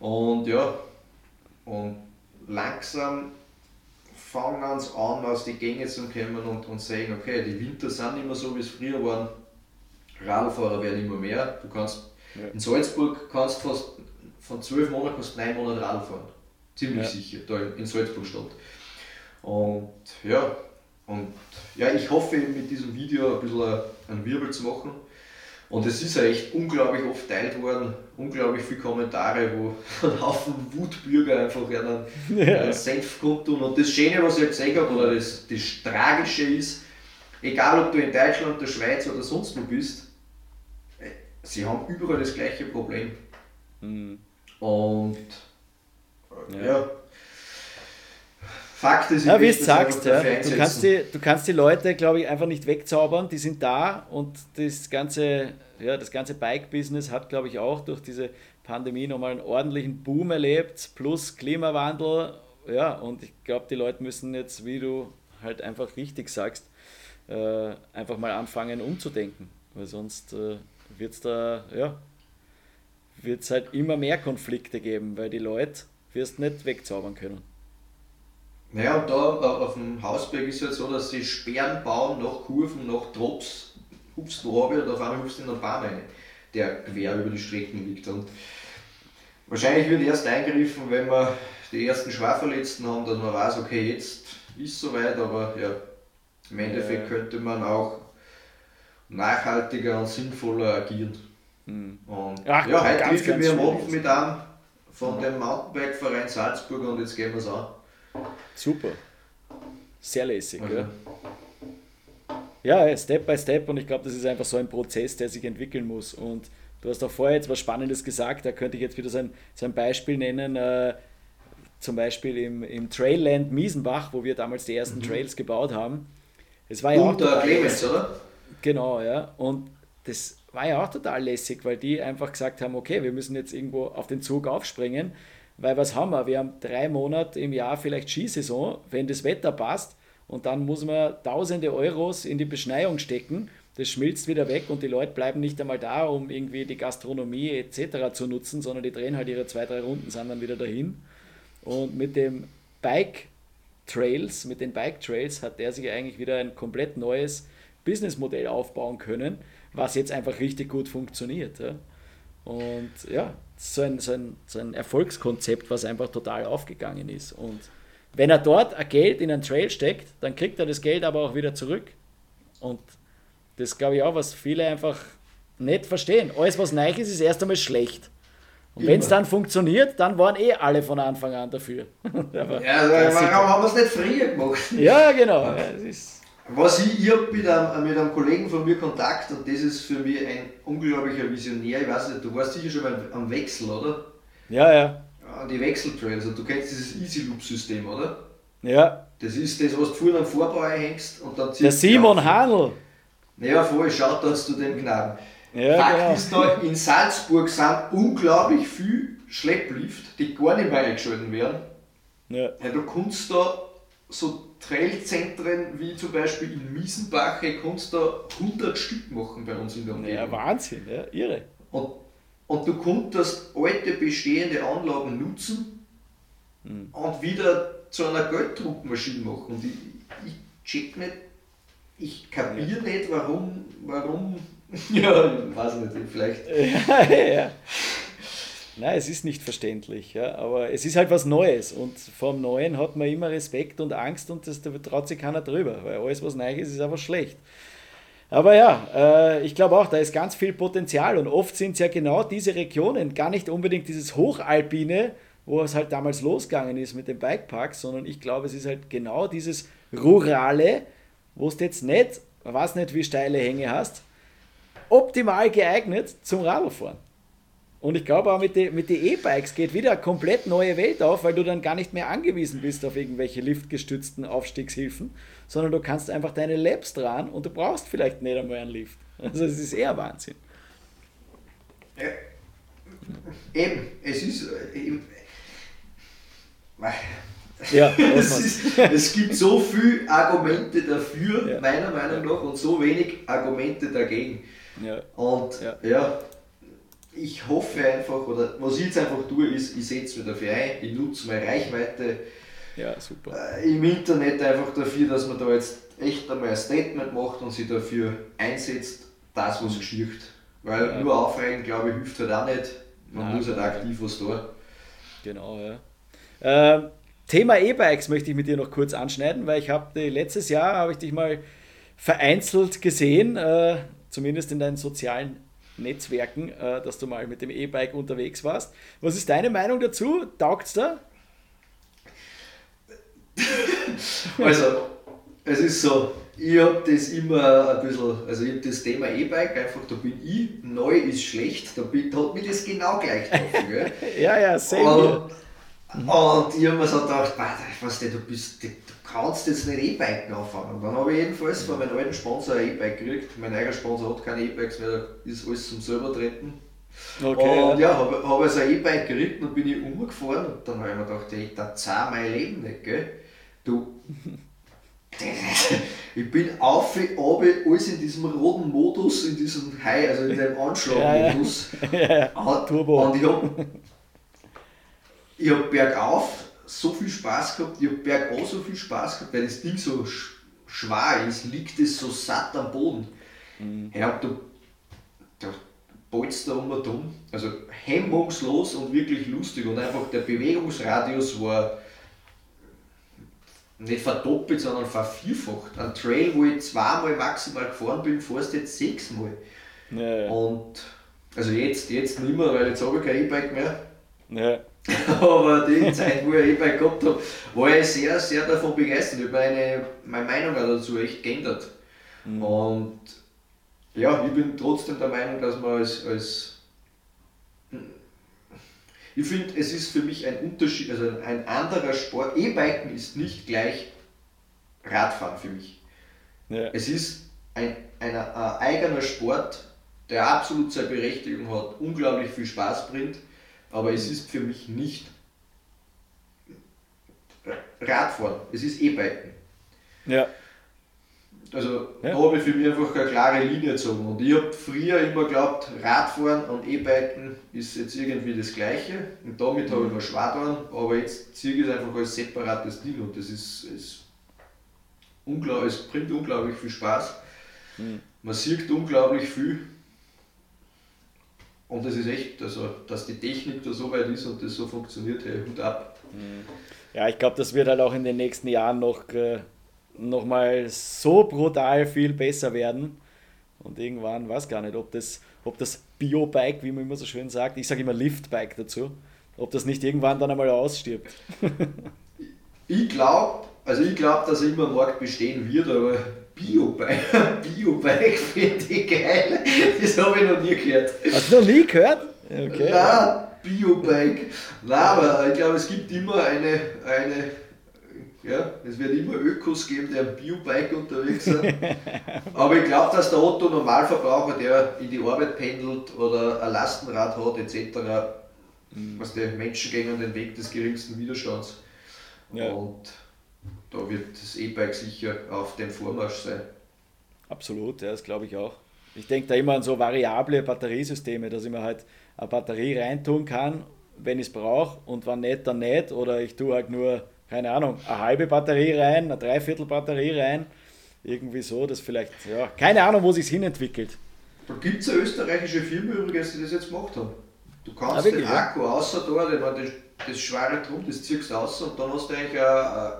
Und ja, und langsam fangen uns an, aus die Gänge zu kommen und, und sagen, okay, die Winter sind nicht mehr so, wie es früher waren. Radfahrer werden immer mehr. Du kannst ja. in Salzburg kannst fast von zwölf Monaten kannst neun Monate Radl fahren. Ziemlich ja. sicher, da in, Salzburg Stadt. Und ja, und ja, ich hoffe mit diesem Video ein bisschen einen Wirbel zu machen. Und es ist ja echt unglaublich oft teilt worden, unglaublich viele Kommentare, wo ein Haufen Wutbürger einfach einen, ja. einen Senf kundtun. Und das Schöne, was ich gesehen habe, oder das, das Tragische ist, egal ob du in Deutschland, der Schweiz oder sonst wo bist, sie haben überall das gleiche Problem. Mhm. Und ja. ja. Fakt ist, ja, wie du sagst, ja. du, kannst die, du kannst die Leute, glaube ich, einfach nicht wegzaubern, die sind da und das ganze, ja, das ganze Bike-Business hat, glaube ich, auch durch diese Pandemie nochmal einen ordentlichen Boom erlebt, plus Klimawandel. Ja, und ich glaube, die Leute müssen jetzt, wie du halt einfach richtig sagst, äh, einfach mal anfangen umzudenken, weil sonst äh, wird es da, ja, wird es halt immer mehr Konflikte geben, weil die Leute wirst nicht wegzaubern können. Naja, und da auf dem Hausberg ist es halt so, dass sie Sperren bauen nach Kurven, nach Drops, hupst wo habe ich, und auf einmal hupst in einen Baum rein, der quer über die Strecken liegt. Und wahrscheinlich wird erst eingegriffen, wenn wir die ersten Schwerverletzten haben, dass man weiß, okay, jetzt ist es soweit, aber ja, im Endeffekt könnte man auch nachhaltiger und sinnvoller agieren. Mhm. Und Ach, ja, heute treffe ich mich am Abend mit einem von dem Mountainbike-Verein Salzburg und jetzt gehen wir es an. Super. Sehr lässig. Okay. Ja. ja, Step by Step und ich glaube, das ist einfach so ein Prozess, der sich entwickeln muss. Und du hast auch vorher jetzt was Spannendes gesagt, da könnte ich jetzt wieder so ein, so ein Beispiel nennen. Äh, zum Beispiel im, im Trailland Miesenbach, wo wir damals die ersten mhm. Trails gebaut haben. Es war ja der Clemens, oder? Genau, ja. Und das war ja auch total lässig, weil die einfach gesagt haben, okay, wir müssen jetzt irgendwo auf den Zug aufspringen weil was haben wir? Wir haben drei Monate im Jahr vielleicht Skisaison, wenn das Wetter passt und dann muss man tausende Euros in die Beschneiung stecken. Das schmilzt wieder weg und die Leute bleiben nicht einmal da, um irgendwie die Gastronomie etc. zu nutzen, sondern die drehen halt ihre zwei, drei Runden, sind dann wieder dahin. Und mit dem Bike Trails, mit den Bike Trails hat der sich eigentlich wieder ein komplett neues Businessmodell aufbauen können, was jetzt einfach richtig gut funktioniert. Ja. Und ja, so ein, so, ein, so ein Erfolgskonzept, was einfach total aufgegangen ist. Und wenn er dort ein Geld in einen Trail steckt, dann kriegt er das Geld aber auch wieder zurück. Und das glaube ich auch, was viele einfach nicht verstehen. Alles, was neu ist, ist erst einmal schlecht. Und wenn es dann funktioniert, dann waren eh alle von Anfang an dafür. ja, warum haben wir es nicht früher gemacht? Ja, genau. Ja, Was ich, ich habe mit einem, mit einem Kollegen von mir Kontakt und das ist für mich ein unglaublicher Visionär. Ich weiß nicht, du warst sicher schon mal am Wechsel, oder? Ja, ja. Ja, die Wechseltrails, also du kennst dieses Easy Loop System, oder? Ja. Das ist das, was du vorne am Vorbau hängst und dann Der ziehst du Simon. Hanl. Ja, voll, schaut uns zu dem Knaben. Ja, Fakt genau. ist da, in Salzburg sind unglaublich viele Schlepplift, die gar nicht mehr eingeschalten werden. Ja. Ja, du kannst da so Trailzentren wie zum Beispiel in Miesenbach, hey, kannst da 100 Stück machen bei uns in der Umgebung. ja, Wahnsinn, ja, irre. Und, und du konntest alte bestehende Anlagen nutzen Hm. und wieder zu einer Gelddruckmaschine machen. Und ich, ich check nicht, ich kapiere nicht, warum, warum, ja, ich weiß nicht, vielleicht. Ja, ja. Nein, es ist nicht verständlich, ja, aber es ist halt was Neues und vom Neuen hat man immer Respekt und Angst und das, da traut sich keiner drüber, weil alles, was neu ist, ist einfach schlecht. Aber ja, äh, ich glaube auch, da ist ganz viel Potenzial und oft sind es ja genau diese Regionen, gar nicht unbedingt dieses Hochalpine, wo es halt damals losgegangen ist mit den Bikeparks, sondern ich glaube, es ist halt genau dieses Rurale, wo du jetzt nicht, weiß nicht, wie steile Hänge hast, optimal geeignet zum Radlfahren. Und ich glaube auch mit den mit die E-Bikes geht wieder eine komplett neue Welt auf, weil du dann gar nicht mehr angewiesen bist auf irgendwelche liftgestützten Aufstiegshilfen, sondern du kannst einfach deine Laps dran und du brauchst vielleicht nicht einmal einen Lift. Also es ist eher Wahnsinn. Ja, eben, es ist. Äh, eben, Ja, es, ist, es gibt so viele Argumente dafür, Ja. meiner Meinung nach, und so wenig Argumente dagegen. ja, Und Ja. ja. Ich hoffe einfach, oder was ich jetzt einfach tue, ist, ich setze mich dafür ein, ich nutze meine Reichweite ja, super. äh, im Internet einfach dafür, dass man da jetzt echt einmal ein Statement macht und sich dafür einsetzt, das was geschieht. Weil Ja. nur aufregen, glaube ich, hilft halt auch nicht. Man Nein, muss halt aktiv was tun. Genau, ja. Ähm, Thema E-Bikes möchte ich mit dir noch kurz anschneiden, weil ich habe letztes Jahr habe ich dich mal vereinzelt gesehen, äh, zumindest in deinen sozialen Netzwerken, äh, dass du mal mit dem E-Bike unterwegs warst. Was ist deine Meinung dazu? Taugt's da? Also, es ist so, ich habe das immer ein bisschen, also ich habe das Thema E-Bike, einfach da bin ich, neu ist schlecht, da, bin, da hat mich das genau gleich getroffen. Gell? Ja, ja, same hier. Und, und ich habe mir so gedacht, "Bah, was du, du, bist, du, kannst jetzt nicht E-Biken anfangen. Und dann habe ich jedenfalls von meinem alten Sponsor ein E-Bike gekriegt. Mein eigener Sponsor hat keine E-Bikes mehr, ist alles zum selber treten. Okay, und ja. habe hab also ein E-Bike geritten und bin ich umgefahren und dann habe ich mir gedacht, ey, da zahl mein Leben nicht, gell? Du. ich bin auf, runter, alles in diesem roten Modus, in diesem High, also in dem Anschlagmodus. ja, ja. Und, Turbo. und ich habe ich hab bergauf so viel Spaß gehabt, ich habe bergauf so viel Spaß gehabt, weil das Ding so sch schwer ist, liegt es so satt am Boden. Ja, du, du bolzt da um und um. Also hemmungslos und wirklich lustig und einfach der Bewegungsradius war nicht verdoppelt, sondern vervierfacht. Ein Trail, wo ich zweimal maximal gefahren bin, fährst du jetzt sechsmal. Ja, ja. Und also jetzt, jetzt nicht mehr, weil jetzt habe ich kein E-Bike mehr. ja. Aber die Zeit, wo ich ein E-Bike gehabt habe, war ich sehr, sehr davon begeistert. Ich habe meine, meine Meinung dazu echt geändert. Und ja, ich bin trotzdem der Meinung, dass man als, als ich finde, es ist für mich ein Unterschied, also ein anderer Sport. E-Biken ist nicht gleich Radfahren für mich. ja. Es ist ein, ein, ein eigener Sport, der absolut seine Berechtigung hat, unglaublich viel Spaß bringt, aber es ist für mich nicht Radfahren, es ist E-Biken. ja. Also Ja. da habe ich für mich einfach eine klare Linie gezogen. Und ich habe früher immer geglaubt, Radfahren und E-Biken ist jetzt irgendwie das Gleiche. Und damit habe ich mir schwer getan, aber jetzt ziehe ich es einfach als separates Ding und das ist, ist unglaublich, es bringt unglaublich viel Spaß. Man sieht unglaublich viel. Und das ist echt, also dass die Technik da so weit ist und das so funktioniert, hey, Hut ab. Ja, ich glaube, das wird halt auch in den nächsten Jahren noch, äh, noch mal so brutal viel besser werden. Und irgendwann, weiß gar nicht, ob das, ob das Bio-Bike, wie man immer so schön sagt, ich sage immer Lift-Bike dazu, ob das nicht irgendwann dann einmal ausstirbt. Ich glaube, also ich glaube, dass er immer am Markt bestehen wird, aber Bio-Bike Bio finde ich geil. Das habe ich noch nie gehört. Hast du noch nie gehört? Okay. Nein, Bio-Bike. Nein, aber ich glaube, es gibt immer eine, eine ja, es wird immer Ökos geben, die ein Biobike unterwegs sind. Aber ich glaube, dass der Otto Normalverbraucher, der in die Arbeit pendelt oder ein Lastenrad hat etc., mhm. was die Menschen gehen den Weg des geringsten Widerstands. Ja. Und da wird das E-Bike sicher auf dem Vormarsch sein. Absolut, ja, das glaube ich auch. Ich denke da immer an so variable Batteriesysteme, dass ich mir halt eine Batterie reintun kann, wenn ich es brauche und wenn nicht, dann nicht. Oder ich tue halt nur keine Ahnung, eine halbe Batterie rein, eine Dreiviertel Batterie rein. Irgendwie so, dass vielleicht, ja, keine Ahnung, wo sich hinentwickelt. Da gibt es eine österreichische Firma übrigens, die das jetzt gemacht haben. Du kannst ah, den Akku außer da, das, das schwere Drum, das ziehst du aus und dann hast du eigentlich ein,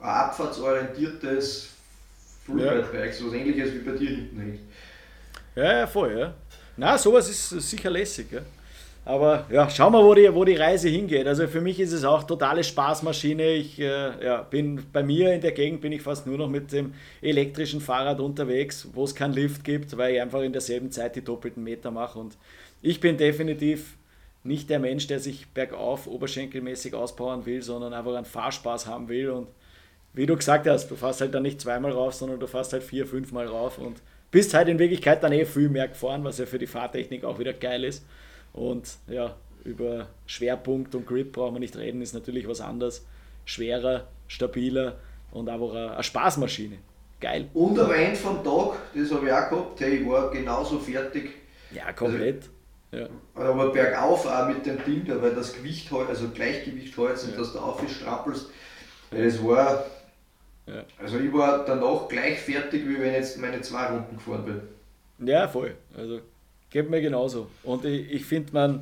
ein abfahrtsorientiertes Fullride-Bike, so was ähnliches wie bei dir hinten hängt. Ja, ja, voll, ja. Na, sowas ist sicher lässig, ja. Aber ja, schauen wir, wo die, wo die Reise hingeht. Also für mich ist es auch totale Spaßmaschine. Ich äh, ja, bin bei mir in der Gegend bin ich fast nur noch mit dem elektrischen Fahrrad unterwegs, wo es keinen Lift gibt, weil ich einfach in derselben Zeit die doppelten Meter mache. Und ich bin definitiv nicht der Mensch, der sich bergauf oberschenkelmäßig auspowern will, sondern einfach einen Fahrspaß haben will. Und wie du gesagt hast, du fährst halt dann nicht zweimal rauf, sondern du fährst halt vier, fünfmal rauf und bist halt in Wirklichkeit dann eh viel mehr gefahren, was ja für die Fahrtechnik auch wieder geil ist. Und ja, über Schwerpunkt und Grip brauchen wir nicht reden, ist natürlich was anderes. Schwerer, stabiler und einfach eine, Spaßmaschine. Geil. Und am Ende vom Tag, das habe ich auch gehabt, hey, ich war genauso fertig. Ja, komplett. Also, ja. Aber bergauf auch mit dem Ding, weil das Gewicht halt, also Gleichgewicht halt, und ja. dass du aufstrappelst. Es war. Ja. Also ich war danach gleich fertig, wie wenn ich jetzt meine zwei Runden gefahren bin. Ja, voll. Also Geht mir genauso. Und ich, ich finde, man,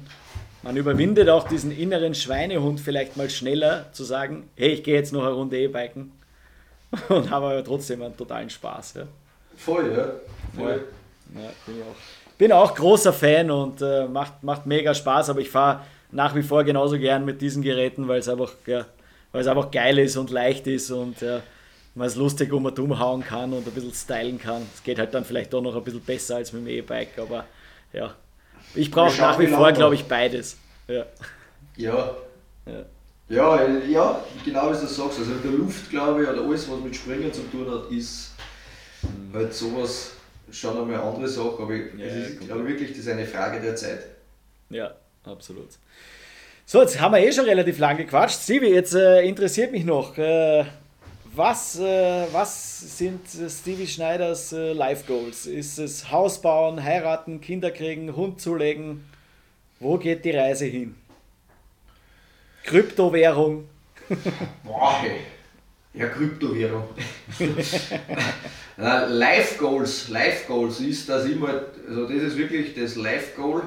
man überwindet auch diesen inneren Schweinehund vielleicht mal schneller zu sagen, hey, ich gehe jetzt noch eine Runde E-Biken und habe aber trotzdem einen totalen Spaß. Ja. Voll, ja. Voll. Ja, ja bin, ich auch. bin auch großer Fan und äh, macht, macht mega Spaß, aber ich fahre nach wie vor genauso gern mit diesen Geräten, weil es einfach, ja, einfach geil ist und leicht ist und ja, man es lustig um und umhauen kann und ein bisschen stylen kann. Es geht halt dann vielleicht doch noch ein bisschen besser als mit dem E-Bike, aber ja. Ich brauche nach wie vor, glaube ich, beides. Ja. Ja. ja. Ja, ja, genau wie du sagst. Also in der Luft, glaube ich, oder alles, was mit Springen zu tun hat, ist halt sowas schon einmal eine andere Sache. Aber ja, es ist, glaube wirklich, das ist eine Frage der Zeit. Ja, absolut. So, jetzt haben wir eh schon relativ lang gequatscht. Sivi, jetzt äh, interessiert mich noch, äh, was, äh, was sind Stevie Schneiders äh, Life Goals? Ist es Haus bauen, heiraten, Kinder kriegen, Hund zulegen? Wo geht die Reise hin? Kryptowährung? Boah, hey. Ja, Kryptowährung. Life Goals, Life Goals ist, dass ich mal, also das ist wirklich das Life Goal.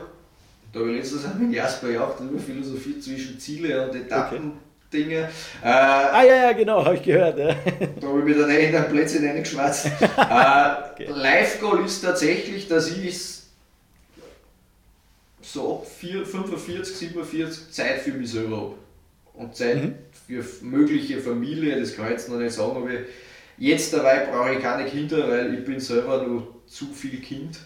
Da habe ich letztens mit Jasper ja auch darüber Philosophie zwischen Ziele und Etappen. Okay Dinge. Äh, ah ja, ja, genau, habe ich gehört. Ja. Da habe ich mir dann in den Plätzchen reingeschwatzt. äh, okay. Live Goal ist tatsächlich, dass ich so ab 45, 47 Zeit für mich selber habe. Und Zeit mhm. für mögliche Familie, das kann ich jetzt noch nicht sagen, aber jetzt dabei brauche ich keine Kinder, weil ich bin selber nur zu viel Kind.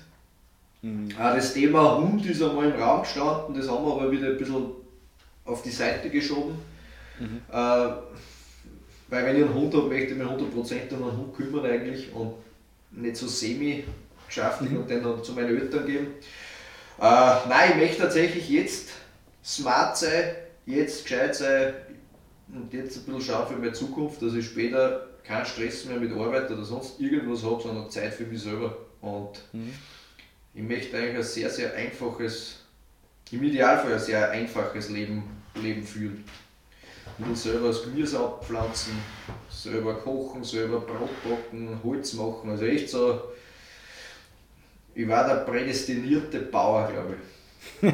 Mhm. Äh, das Thema Hund ist einmal im Raum gestanden, das haben wir aber wieder ein bisschen auf die Seite geschoben Mhm. Äh, weil wenn ich einen Hund habe, möchte ich mich 100% um einen Hund kümmern eigentlich und nicht so semi geschäftlich mhm. und den dann zu meinen Eltern geben. Äh, nein, ich möchte tatsächlich jetzt smart sein, jetzt gescheit sein und jetzt ein bisschen schauen für meine Zukunft, dass ich später keinen Stress mehr mit Arbeit oder sonst irgendwas habe, sondern Zeit für mich selber. Und mhm. ich möchte eigentlich ein sehr, sehr einfaches, im Idealfall ein sehr einfaches Leben, Leben führen will selber das Gemüse abpflanzen, selber kochen, selber Brot backen, Holz machen. Also echt so, ich war der prädestinierte Bauer, glaube ich.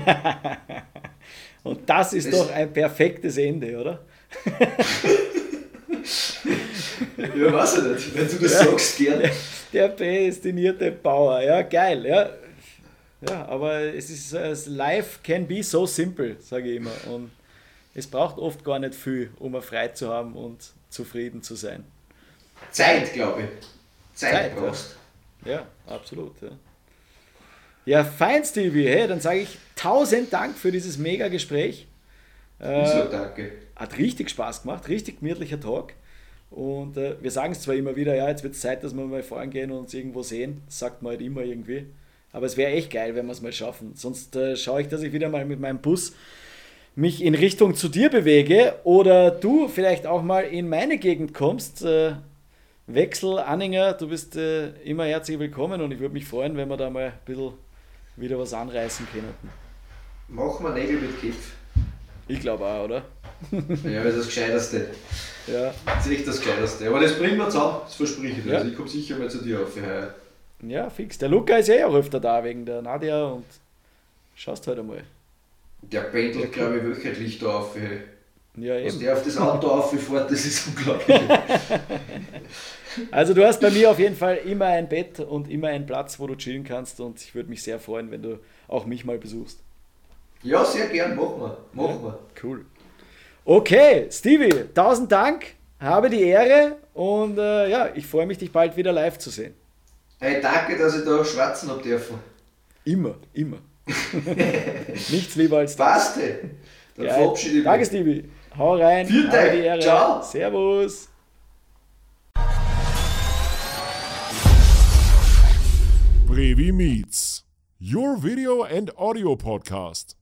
Und das ist das doch ein perfektes Ende, oder? ja, weiß ich nicht, wenn du das ja, sagst, gern. Der, der prädestinierte Bauer, ja, geil, ja. Ja, aber es ist, life can be so simple, sage ich immer. Und es braucht oft gar nicht viel, um er frei zu haben und zufrieden zu sein. Zeit, glaube ich. Zeit, Zeit, brauchst. Ja, absolut. Ja, ja fein, Stevie. Hey, dann sage ich tausend Dank für dieses mega Gespräch. Wieso, danke. Hat richtig Spaß gemacht, richtig gemütlicher Talk. Und äh, wir sagen es zwar immer wieder, ja, jetzt wird es Zeit, dass wir mal fahren gehen und uns irgendwo sehen. Das sagt man halt immer irgendwie. Aber es wäre echt geil, wenn wir es mal schaffen. Sonst äh, schaue ich, dass ich wieder mal mit meinem Bus mich in Richtung zu dir bewege oder du vielleicht auch mal in meine Gegend kommst. Äh, Wechsel, Anhänger, du bist äh, immer herzlich willkommen und ich würde mich freuen, wenn wir da mal ein bisschen wieder was anreißen können. Machen wir Nägel mit Kipf. Ich glaube auch, oder? Ja, das ist das Gescheiterste. Ja. Das ist echt das Gescheiterste. Aber das bringen wir zusammen, das verspreche ich dir. Ja. Also ich komme sicher mal zu dir auf für heuer. Ja, fix. Der Luca ist ja eh auch öfter da wegen der Nadja und schaust halt einmal. Der pendelt, glaube ich, wöchentlich da auf. ey. Ja, Was eben. der auf das Auto auffährt, das ist unglaublich. Also du hast bei mir auf jeden Fall immer ein Bett und immer einen Platz, wo du chillen kannst und ich würde mich sehr freuen, wenn du auch mich mal besuchst. ja, sehr gern, machen wir. Machen wir. Cool. Okay, Stevie, tausend Dank, habe die Ehre und äh, ja, ich freue mich, dich bald wieder live zu sehen. Hey, danke, dass ich da schwatzen hab dürfen. Immer, immer. Nichts lieber als das. Passt, ey. Dann Ja, verabschiede ich Danke, mich. Stevie. Hau rein. Vielen habe Dank. die Ehre. Ciao. Servus. Brevi Meets, your video and audio podcast.